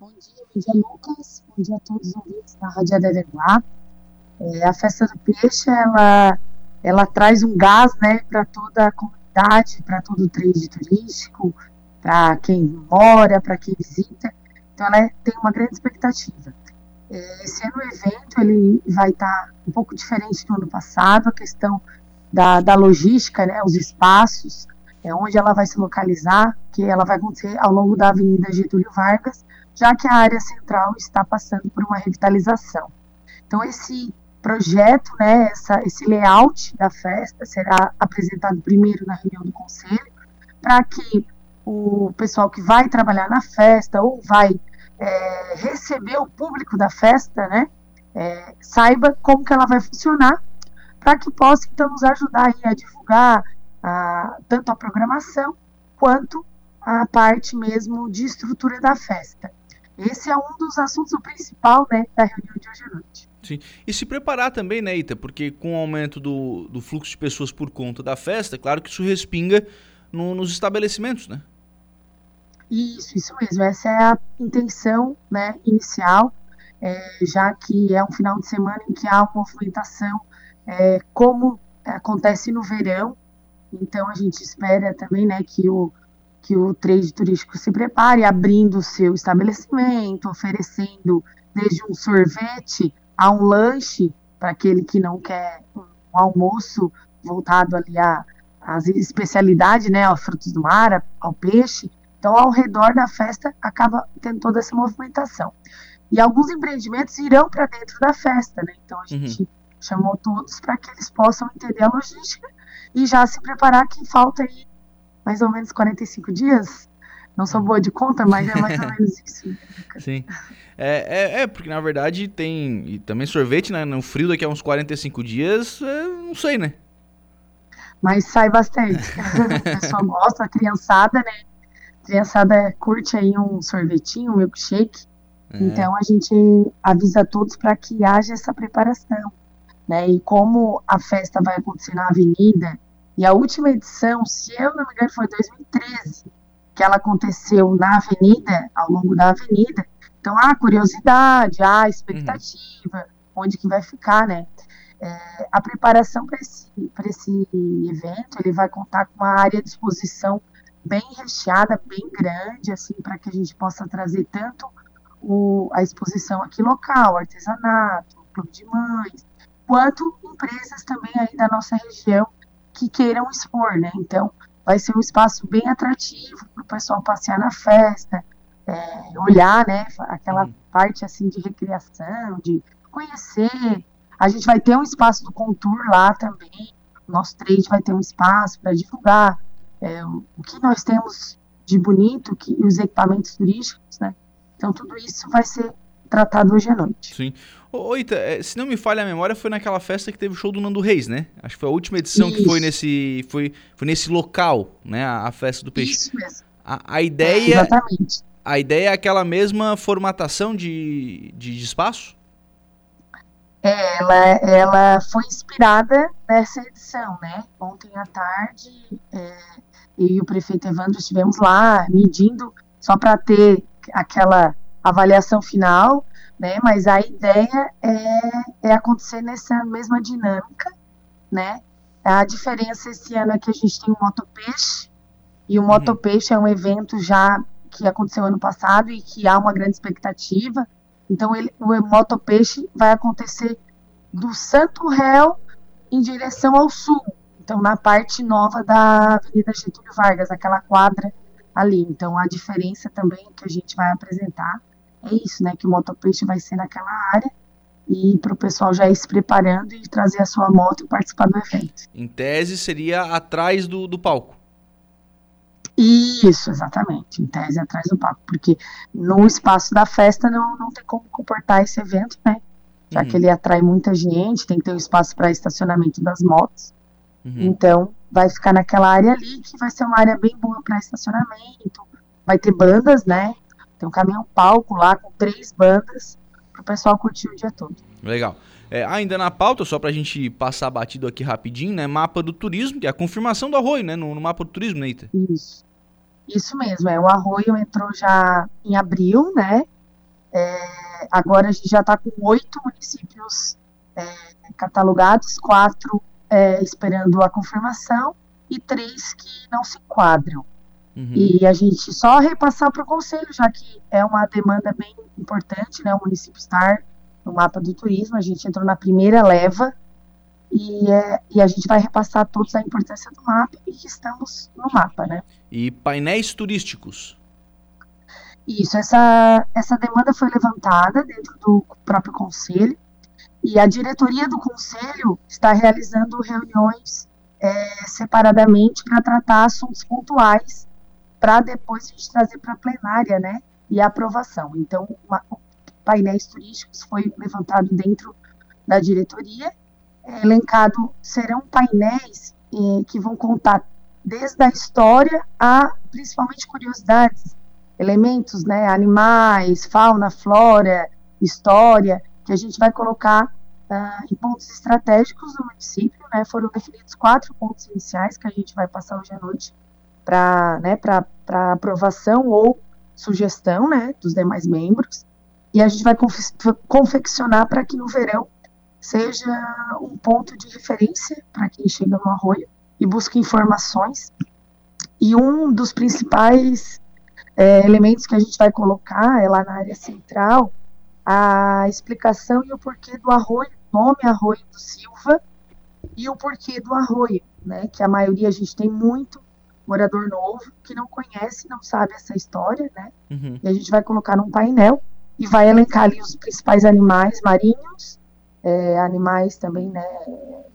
Bom dia, bom dia, Lucas. Bom dia a todos os ouvintes da Rádio Araranguá. É, a Festa do Peixe, ela, ela traz um gás né, para toda a comunidade, para todo o trade turístico, para quem mora, para quem visita. Então, ela tem uma grande expectativa. É, esse ano o evento ele vai estar um pouco diferente do ano passado, a questão da, da logística, né, os espaços, é onde ela vai se localizar, que ela vai acontecer ao longo da Avenida Getúlio Vargas, já que a área central está passando por uma revitalização. Então esse projeto, né, essa, esse layout da festa será apresentado primeiro na reunião do conselho, para que o pessoal que vai trabalhar na festa ou vai é, receber o público da festa, né, é, saiba como que ela vai funcionar, para que possa então nos ajudar a divulgar a, tanto a programação quanto a parte mesmo de estrutura da festa. Esse é um dos assuntos principal né, da reunião de hoje à noite. Sim. E se preparar também, né, Ita? Porque com o aumento do, do fluxo de pessoas por conta da festa, claro que isso respinga no, nos estabelecimentos, né? Isso, isso mesmo. Essa é a intenção né, inicial, é, já que é um final de semana em que há uma movimentação, é, como acontece no verão. Então a gente espera também né, que, o, que o trade turístico se prepare, abrindo o seu estabelecimento, oferecendo desde um sorvete a um lanche para aquele que não quer um almoço voltado ali às especialidades, né, aos frutos do mar, ao peixe, então, ao redor da festa, acaba tendo toda essa movimentação. E alguns empreendimentos irão para dentro da festa, né? Então, a gente uhum. chamou todos para que eles possam entender a logística e já se preparar que falta aí mais ou menos 45 dias. Não sou boa de conta, mas é mais ou (laughs) menos isso. Né, Sim. É, é, é, porque na verdade tem. E também sorvete, né? No frio daqui a uns 45 dias, é, não sei, né? Mas sai bastante. (laughs) o pessoal gosta, a criançada, né? Criançada curte aí um sorvetinho, um milkshake. É. Então a gente avisa todos para que haja essa preparação. Né? E como a festa vai acontecer na avenida, e a última edição, se eu não me engano, foi 2013, que ela aconteceu na avenida, ao longo da avenida. Então há curiosidade, há expectativa, uhum. onde que vai ficar, né? É, a preparação para esse, esse evento, ele vai contar com uma área de exposição bem recheada, bem grande, assim, para que a gente possa trazer tanto o, a exposição aqui local, artesanato, clube de mães, quanto empresas também aí da nossa região que queiram expor, né? Então, vai ser um espaço bem atrativo para o pessoal passear na festa, é, olhar, né? Aquela uhum. parte assim de recreação, de conhecer. A gente vai ter um espaço do Contour lá também. O nosso trade vai ter um espaço para divulgar é, o, que nós temos de bonito, que os equipamentos turísticos, né? Então tudo isso vai ser tratado hoje à noite. Sim. Ô, Ita, é, se não me falha a memória, foi naquela festa que teve o show do Nando Reis, né? Acho que foi a última edição Isso. que foi nesse, foi, foi nesse local, né? A, a festa do peixe. Isso mesmo. A, a ideia. exatamente. A ideia é aquela mesma formatação de, de, de espaço? É, ela, ela foi inspirada nessa edição, né? Ontem à tarde, é, eu e o prefeito Evandro estivemos lá medindo, só para ter aquela avaliação final, né? Mas a ideia é, é acontecer nessa mesma dinâmica, né? A diferença esse ano é que a gente tem o Motopeixe, e o uhum. Motopeixe é um evento já que aconteceu ano passado e que há uma grande expectativa. Então, ele, o Motopeixe vai acontecer do Santo Réu em direção ao sul. Então, na parte nova da Avenida Getúlio Vargas, aquela quadra ali. Então, a diferença também que a gente vai apresentar é isso, né? Que o motopeixe vai ser naquela área e para o pessoal já ir se preparando e trazer a sua moto e participar do evento. Em tese, seria atrás do, do palco. Isso, exatamente. Em tese, atrás do palco. Porque no espaço da festa não, não tem como comportar esse evento, né? Já uhum. que ele atrai muita gente, tem que ter um espaço para estacionamento das motos. Uhum. Então, vai ficar naquela área ali, que vai ser uma área bem boa para estacionamento. Vai ter bandas, né? Tem um caminhão palco lá com três bandas para o pessoal curtir o dia todo. Legal. É, ainda na pauta, só para a gente passar batido aqui rapidinho, né? Mapa do turismo, que é a confirmação do arroio, né? No, no mapa do turismo, Neita. Né, Isso. Isso mesmo, é. O arroio entrou já em abril, né? É, agora a gente já está com oito municípios é, catalogados, quatro é, esperando a confirmação e três que não se enquadram. Uhum. E a gente só repassar para o conselho, já que é uma demanda bem importante, né? O município estar no mapa do turismo, a gente entrou na primeira leva e, é, e a gente vai repassar todos a importância do mapa e que estamos no mapa, né? E painéis turísticos. Isso, essa, essa demanda foi levantada dentro do próprio conselho e a diretoria do conselho está realizando reuniões é, separadamente para tratar assuntos pontuais para depois a gente trazer para a plenária, né? E a aprovação. Então, uma, painéis turísticos foi levantado dentro da diretoria. É, elencado serão painéis é, que vão contar desde a história a principalmente curiosidades, elementos, né? Animais, fauna, flora, história, que a gente vai colocar Uh, em pontos estratégicos do município, né, foram definidos quatro pontos iniciais que a gente vai passar hoje à noite para né, aprovação ou sugestão né, dos demais membros. E a gente vai confeccionar para que no verão seja um ponto de referência para quem chega no arroio e busca informações. E um dos principais é, elementos que a gente vai colocar é lá na área central a explicação e o porquê do arroio, nome Arroio do Silva e o porquê do arroio, né? Que a maioria a gente tem muito morador novo que não conhece, não sabe essa história, né? Uhum. E a gente vai colocar num painel e vai elencar ali os principais animais marinhos, é, animais também, né,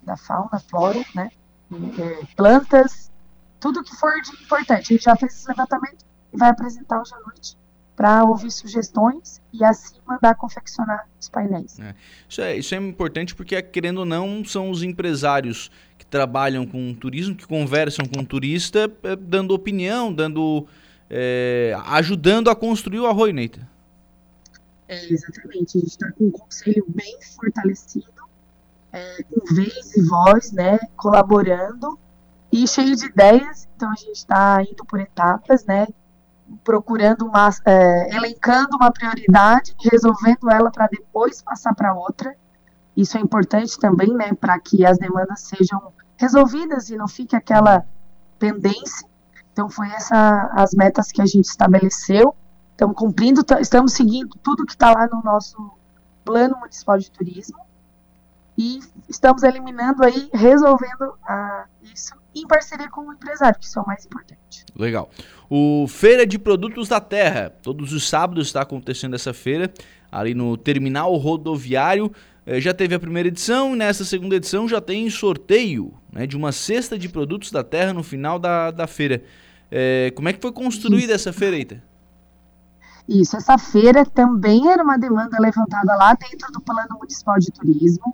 da fauna, flora, né, é, plantas, tudo que for de importante. A gente já fez esse levantamento e vai apresentar hoje à noite para ouvir sugestões e assim mandar confeccionar os painéis. É. Isso, é, isso é importante porque, querendo ou não, são os empresários que trabalham com turismo, que conversam com o turista, é, dando opinião, dando é, ajudando a construir o arroio, Neita. É, exatamente. A gente está com um conselho bem fortalecido, é, com vez e voz, né, colaborando e cheio de ideias. Então a gente está indo por etapas, né, procurando uma, é, elencando uma prioridade, resolvendo ela para depois passar para outra. Isso é importante também, né, para que as demandas sejam resolvidas e não fique aquela pendência. Então, foi essa as metas que a gente estabeleceu. Estamos cumprindo, estamos seguindo tudo que está lá no nosso plano municipal de turismo e estamos eliminando aí, resolvendo ah, isso em parceria com o empresário, que isso é o mais importante. Legal. O Feira de Produtos da Terra, todos os sábados está acontecendo essa feira, ali no terminal rodoviário. Eh, já teve a primeira edição e nessa segunda edição já tem sorteio né, de uma cesta de produtos da terra no final da, da feira. É, como é que foi construída isso. essa feira, Eita? Isso, essa feira também era uma demanda levantada lá dentro do Plano Municipal de Turismo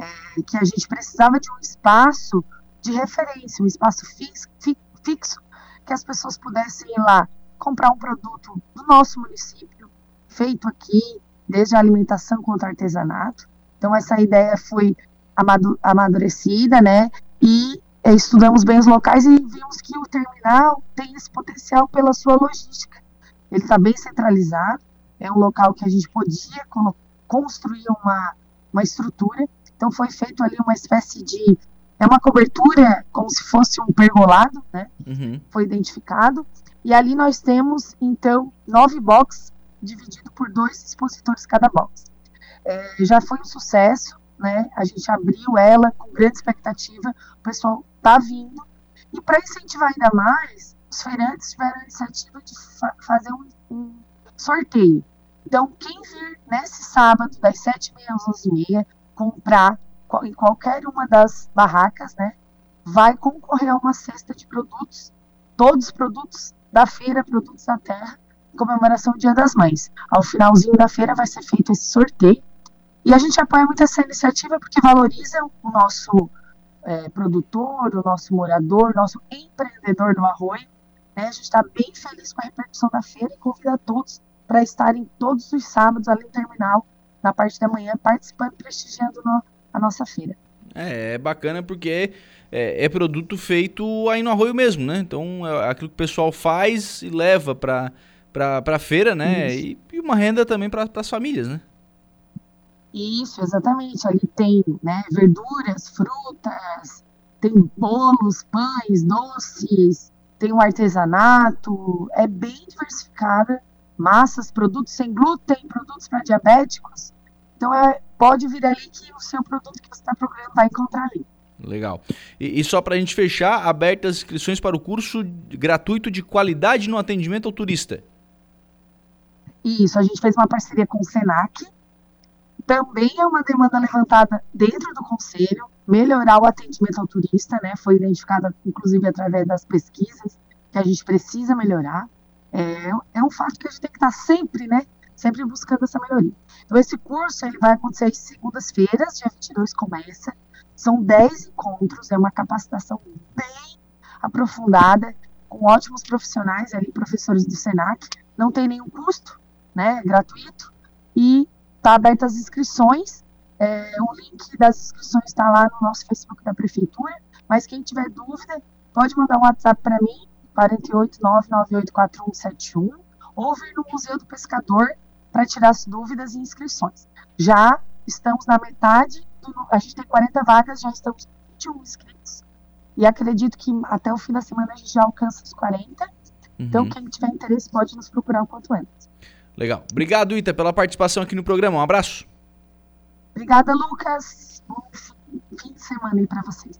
é, que a gente precisava de um espaço de referência, um espaço fix, fixo, que as pessoas pudessem ir lá comprar um produto do nosso município, feito aqui, desde a alimentação quanto artesanato. Então, essa ideia foi amadurecida, né? E é, estudamos bem os locais e vimos que o terminal tem esse potencial pela sua logística. Ele está bem centralizado, é um local que a gente podia construir uma, uma estrutura então foi feito ali uma espécie de é uma cobertura como se fosse um pergolado, né? Uhum. Foi identificado e ali nós temos então nove boxes dividido por dois expositores cada box. É, já foi um sucesso, né? A gente abriu ela com grande expectativa, o pessoal tá vindo e para incentivar ainda mais, os feirantes tiveram a iniciativa de fa fazer um, um, sorteio. Então, quem vir nesse sábado, das 7h30 às 11h30, comprar em qualquer uma das barracas, né, vai concorrer a uma cesta de produtos, todos os produtos da feira, produtos da terra, em comemoração do Dia das Mães. Ao finalzinho da feira vai ser feito esse sorteio. E a gente apoia muito essa iniciativa porque valoriza o nosso é, produtor, o nosso morador, o nosso empreendedor do arroio. Né? A gente está bem feliz com a repercussão da feira e convida todos para estarem todos os sábados ali no terminal na parte da manhã, participando, prestigiando no, a nossa feira. É, é bacana porque é, é, produto feito aí no arroio mesmo, né? Então, é aquilo que o pessoal faz e leva para para feira, né? E, e, uma renda também para as famílias, né? Isso, exatamente. Ali tem né, verduras, frutas, tem bolos, pães, doces, tem o artesanato, é bem diversificada massas, produtos sem glúten, produtos para diabéticos. Então, é, pode vir ali que o seu produto que você está procurando vai encontrar ali. Legal. E, e só para a gente fechar, abertas inscrições para o curso gratuito de qualidade no atendimento ao turista. Isso, a gente fez uma parceria com o SENAC. Também é uma demanda levantada dentro do conselho, melhorar o atendimento ao turista, né? Foi identificada, inclusive, através das pesquisas, que a gente precisa melhorar é, é um fato que a gente tem que estar sempre, né? Sempre buscando essa melhoria. Então, esse curso ele vai acontecer às segundas-feiras, dia 22 começa. São 10 encontros, é uma capacitação bem aprofundada, com ótimos profissionais ali, professores do SENAC. Não tem nenhum custo, né? É gratuito. E está aberto as inscrições. É, o link das inscrições está lá no nosso Facebook da Prefeitura. Mas quem tiver dúvida, pode mandar um WhatsApp para mim, 489984171 ou vir no Museu do Pescador para tirar as dúvidas e inscrições. Já estamos na metade, do, a gente tem 40 vagas, já estamos com 21 inscritos. E acredito que até o fim da semana a gente já alcança os 40. Uhum. Então, quem tiver interesse pode nos procurar o quanto antes. Legal. Obrigado, Ita, pela participação aqui no programa. Um abraço. Obrigada, Lucas. Bom fim de semana aí para vocês.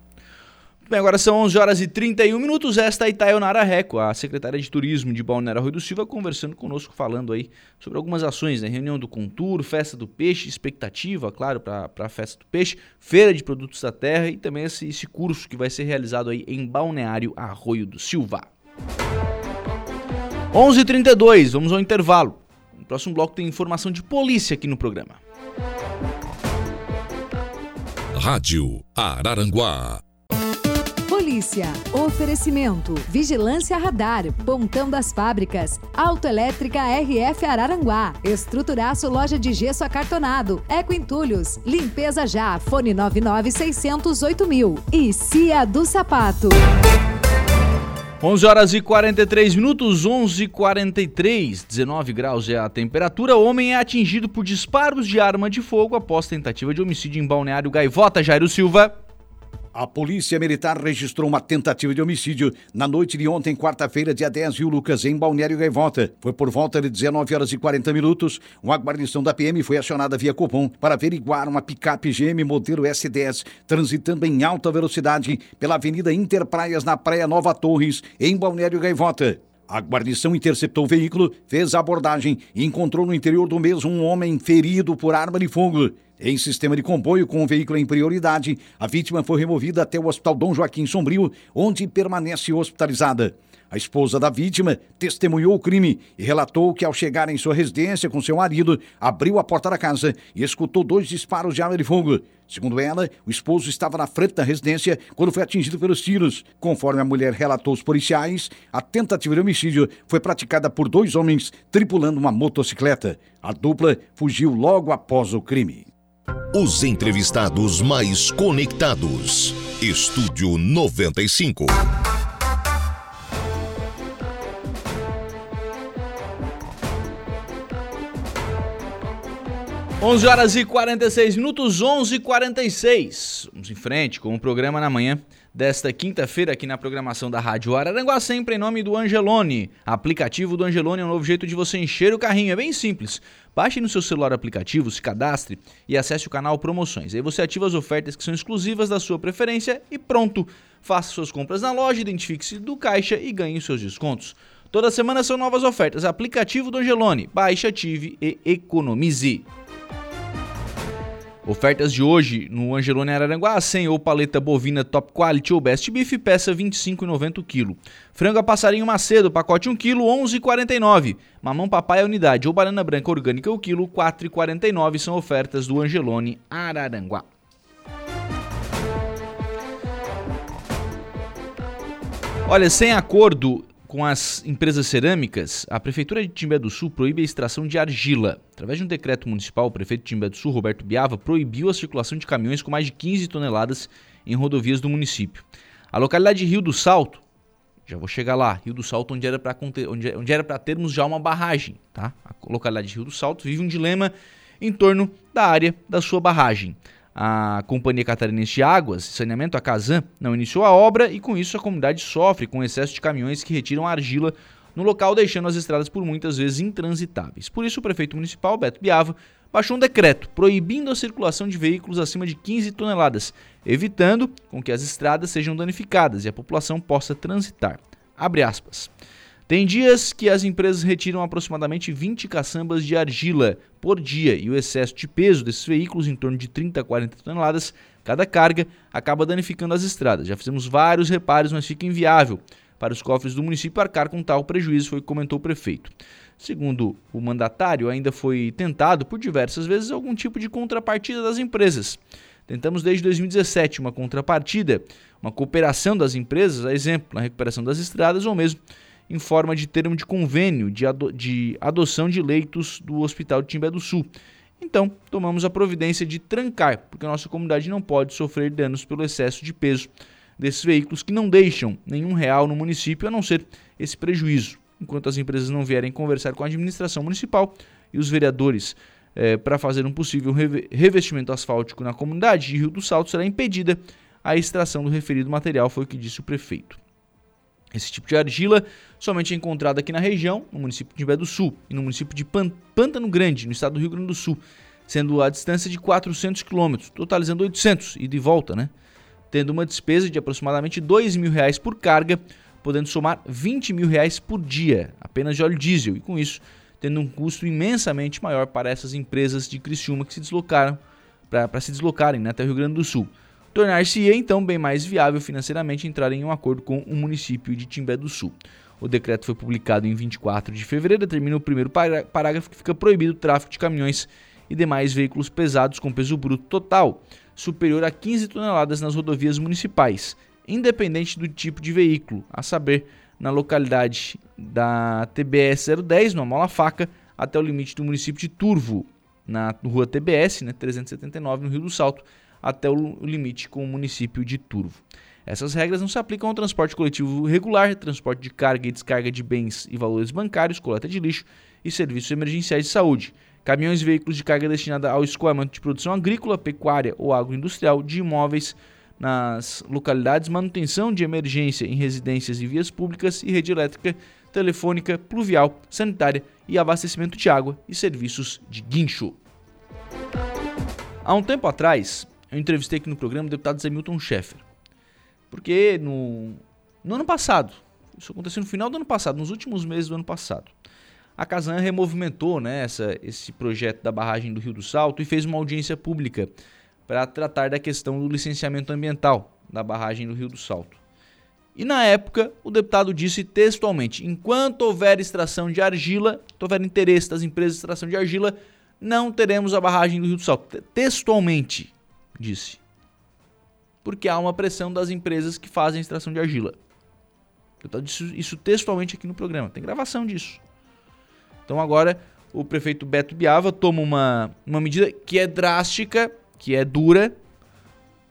Bem, agora são 11 horas e 31 minutos. Esta é Itaionara Reco, a secretária de Turismo de Balneário Rui do Silva, conversando conosco, falando aí sobre algumas ações, né? Reunião do Contur, Festa do Peixe, expectativa, claro, para a Festa do Peixe, Feira de Produtos da Terra e também esse, esse curso que vai ser realizado aí em Balneário Arroio do Silva. 11h32, vamos ao intervalo. No próximo bloco tem informação de polícia aqui no programa. Rádio Araranguá Polícia. Oferecimento. Vigilância Radar. Pontão das Fábricas. Autoelétrica RF Araranguá. Estruturaço Loja de Gesso Acartonado. Eco Entulhos. Limpeza Já. Fone 99 608 mil. E Cia do Sapato. 11 horas e 43 minutos, 11 e 43, 19 graus é a temperatura. O homem é atingido por disparos de arma de fogo após tentativa de homicídio em Balneário Gaivota. Jairo Silva. A Polícia Militar registrou uma tentativa de homicídio na noite de ontem, quarta-feira, dia 10, viu Lucas, em Balneário Gaivota. Foi por volta de 19 horas e 40 minutos. Uma guarnição da PM foi acionada via Copom para averiguar uma picape GM modelo S10 transitando em alta velocidade pela Avenida Interpraias, na Praia Nova Torres, em Balneário Gaivota. A guarnição interceptou o veículo, fez a abordagem e encontrou no interior do mesmo um homem ferido por arma de fogo. Em sistema de comboio com o veículo em prioridade, a vítima foi removida até o Hospital Dom Joaquim Sombrio, onde permanece hospitalizada. A esposa da vítima testemunhou o crime e relatou que, ao chegar em sua residência com seu marido, abriu a porta da casa e escutou dois disparos de arma de fogo. Segundo ela, o esposo estava na frente da residência quando foi atingido pelos tiros. Conforme a mulher relatou aos policiais, a tentativa de homicídio foi praticada por dois homens tripulando uma motocicleta. A dupla fugiu logo após o crime. Os entrevistados mais conectados. Estúdio 95. 11 horas e 46 minutos, 11 e 46. Vamos em frente com o programa na manhã desta quinta-feira aqui na programação da Rádio Araranguá, sempre em nome do Angelone. Aplicativo do Angelone é um novo jeito de você encher o carrinho, é bem simples. Baixe no seu celular o aplicativo, se cadastre e acesse o canal Promoções. Aí você ativa as ofertas que são exclusivas da sua preferência e pronto. Faça suas compras na loja, identifique-se do caixa e ganhe seus descontos. Toda semana são novas ofertas. Aplicativo do Angelone. Baixe, ative e economize. Ofertas de hoje no Angelone Araranguá, 100 ou paleta bovina Top Quality ou Best Beef, peça 25,90 kg. Frango a passarinho Macedo, pacote 1 kg, 11,49. Mamão papai unidade ou banana branca orgânica o quilo, 4,49 são ofertas do Angelone Araranguá. Olha, sem acordo com as empresas cerâmicas, a Prefeitura de Timbé do Sul proíbe a extração de argila. Através de um decreto municipal, o prefeito de Timbé do Sul, Roberto Biava, proibiu a circulação de caminhões com mais de 15 toneladas em rodovias do município. A localidade de Rio do Salto, já vou chegar lá, Rio do Salto, onde era para onde, onde termos já uma barragem, tá? A localidade de Rio do Salto vive um dilema em torno da área da sua barragem. A Companhia Catarinense de Águas e Saneamento, a Casan, não iniciou a obra e com isso a comunidade sofre com o excesso de caminhões que retiram argila no local, deixando as estradas por muitas vezes intransitáveis. Por isso, o prefeito municipal, Beto Biava, baixou um decreto proibindo a circulação de veículos acima de 15 toneladas, evitando com que as estradas sejam danificadas e a população possa transitar. Abre aspas. Tem dias que as empresas retiram aproximadamente 20 caçambas de argila por dia e o excesso de peso desses veículos, em torno de 30 a 40 toneladas cada carga, acaba danificando as estradas. Já fizemos vários reparos, mas fica inviável para os cofres do município arcar com tal prejuízo, foi o que comentou o prefeito. Segundo o mandatário, ainda foi tentado por diversas vezes algum tipo de contrapartida das empresas. Tentamos desde 2017 uma contrapartida, uma cooperação das empresas, a exemplo, na recuperação das estradas ou mesmo em forma de termo de convênio de, ado de adoção de leitos do Hospital de Timbé do Sul. Então, tomamos a providência de trancar, porque a nossa comunidade não pode sofrer danos pelo excesso de peso desses veículos que não deixam nenhum real no município a não ser esse prejuízo. Enquanto as empresas não vierem conversar com a administração municipal e os vereadores é, para fazer um possível revestimento asfáltico na comunidade de Rio do Salto, será impedida a extração do referido material, foi o que disse o prefeito. Esse tipo de argila somente é encontrado aqui na região, no município de Timbé do Sul e no município de Pântano Grande, no estado do Rio Grande do Sul, sendo a distância de 400 quilômetros, totalizando 800 e de volta, né? Tendo uma despesa de aproximadamente 2 mil reais por carga, podendo somar 20 mil reais por dia, apenas de óleo diesel, e com isso tendo um custo imensamente maior para essas empresas de Criciúma que se deslocaram para se deslocarem né, até o Rio Grande do Sul tornar-se-ia então bem mais viável financeiramente entrar em um acordo com o município de Timbé do Sul. O decreto foi publicado em 24 de fevereiro, determina o primeiro parágrafo que fica proibido o tráfego de caminhões e demais veículos pesados com peso bruto total superior a 15 toneladas nas rodovias municipais, independente do tipo de veículo, a saber, na localidade da TBS 010, no Mola Faca, até o limite do município de Turvo, na rua TBS, né, 379, no Rio do Salto, até o limite com o município de Turvo. Essas regras não se aplicam ao transporte coletivo regular, transporte de carga e descarga de bens e valores bancários, coleta de lixo e serviços emergenciais de saúde. Caminhões e veículos de carga destinada ao escoamento de produção agrícola, pecuária ou agroindustrial de imóveis nas localidades, manutenção de emergência em residências e vias públicas e rede elétrica, telefônica, pluvial, sanitária e abastecimento de água e serviços de guincho. Há um tempo atrás, eu entrevistei aqui no programa o deputado Zé Milton Schaeffer. Porque no, no ano passado, isso aconteceu no final do ano passado, nos últimos meses do ano passado, a Casan removimentou né, essa, esse projeto da barragem do Rio do Salto e fez uma audiência pública para tratar da questão do licenciamento ambiental da barragem do Rio do Salto. E na época, o deputado disse textualmente: enquanto houver extração de argila, houver interesse das empresas de extração de argila, não teremos a barragem do Rio do Salto. Textualmente, disse porque há uma pressão das empresas que fazem extração de argila. Eu disse isso textualmente aqui no programa, tem gravação disso. Então agora o prefeito Beto Biava toma uma, uma medida que é drástica, que é dura,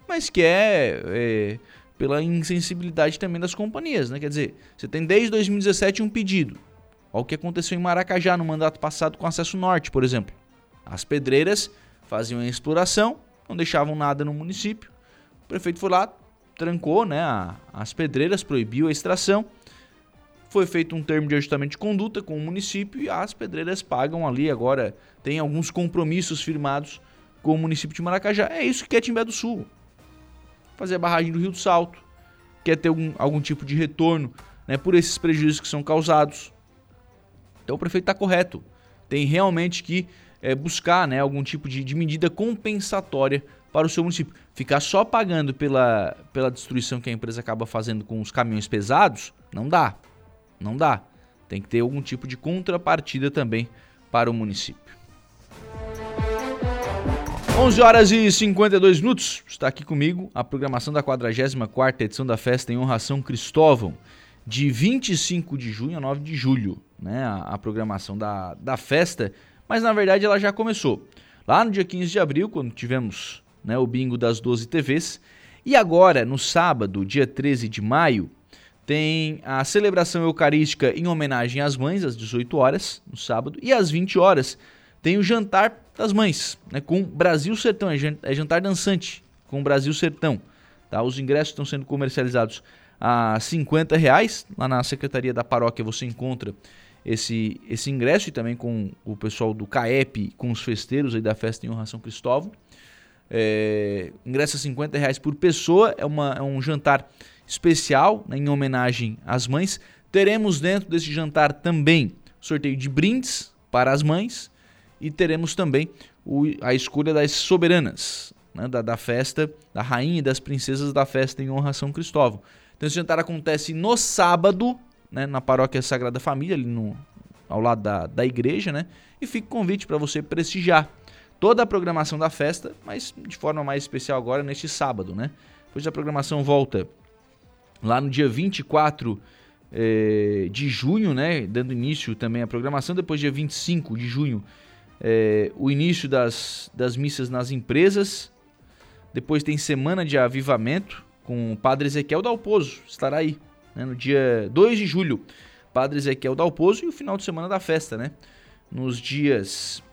mas que é, é pela insensibilidade também das companhias, né? Quer dizer, você tem desde 2017 um pedido. Olha o que aconteceu em Maracajá no mandato passado com acesso norte, por exemplo. As pedreiras faziam a exploração, não deixavam nada no município. O prefeito foi lá, trancou né, a, as pedreiras, proibiu a extração. Foi feito um termo de ajustamento de conduta com o município e as pedreiras pagam ali. Agora tem alguns compromissos firmados com o município de Maracajá. É isso que quer Timbé do Sul. Fazer a barragem do Rio do Salto. Quer ter algum, algum tipo de retorno né, por esses prejuízos que são causados. Então o prefeito está correto. Tem realmente que é, buscar né, algum tipo de, de medida compensatória para o seu município. Ficar só pagando pela, pela destruição que a empresa acaba fazendo com os caminhões pesados, não dá. Não dá. Tem que ter algum tipo de contrapartida também para o município. 11 horas e 52 minutos. Está aqui comigo a programação da 44ª edição da festa em honra São Cristóvão, de 25 de junho a 9 de julho, né? A, a programação da, da festa, mas na verdade ela já começou. Lá no dia 15 de abril, quando tivemos né, o bingo das 12 TVs. E agora, no sábado, dia 13 de maio, tem a celebração eucarística em homenagem às mães, às 18 horas, no sábado, e às 20 horas tem o jantar das mães, né, com Brasil Sertão, é, é jantar dançante com Brasil Sertão. Tá? Os ingressos estão sendo comercializados a 50 reais. Lá na Secretaria da Paróquia você encontra esse, esse ingresso e também com o pessoal do CAEP, com os festeiros aí da festa em honra São Cristóvão. É, ingresso a 50 reais por pessoa, é, uma, é um jantar especial né, em homenagem às mães. Teremos dentro desse jantar também sorteio de brindes para as mães e teremos também o, a escolha das soberanas né, da, da festa, da rainha e das princesas da festa em honra a São Cristóvão. Então esse jantar acontece no sábado, né, na paróquia Sagrada Família, ali no, ao lado da, da igreja, né? E fica o convite para você prestigiar toda a programação da festa, mas de forma mais especial agora neste sábado, né? Depois a programação volta lá no dia 24 eh, de junho, né? Dando início também à programação. Depois, dia 25 de junho, eh, o início das, das missas nas empresas. Depois tem Semana de Avivamento com o Padre Ezequiel Dalpozo. Estará aí, né? no dia 2 de julho. Padre Ezequiel Dalpozo e o final de semana da festa, né? Nos dias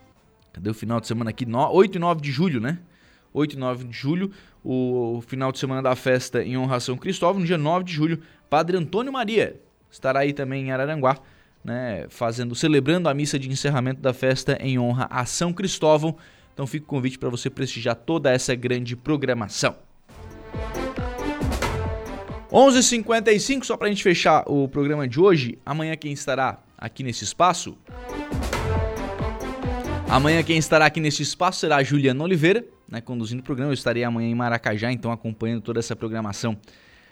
Cadê o final de semana aqui? No, 8 e 9 de julho, né? 8 e 9 de julho, o, o final de semana da festa em honra a São Cristóvão. No dia 9 de julho, Padre Antônio Maria estará aí também em Araranguá, né? Fazendo, celebrando a missa de encerramento da festa em honra a São Cristóvão. Então fica o convite para você prestigiar toda essa grande programação. 11h55, só para a gente fechar o programa de hoje. Amanhã quem estará aqui nesse espaço Amanhã quem estará aqui neste espaço será a Juliana Oliveira, né, conduzindo o programa. Eu estarei amanhã em Maracajá, então acompanhando toda essa programação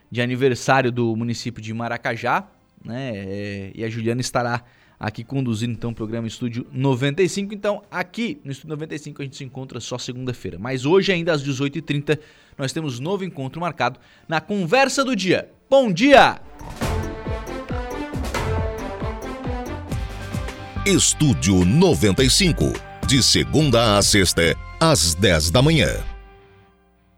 de aniversário do município de Maracajá, né? É, e a Juliana estará aqui conduzindo então o programa Estúdio 95. Então, aqui no Estúdio 95 a gente se encontra só segunda-feira. Mas hoje, ainda às 18h30, nós temos novo encontro marcado na Conversa do Dia. Bom dia! Estúdio 95. De segunda a sexta, às 10 da manhã.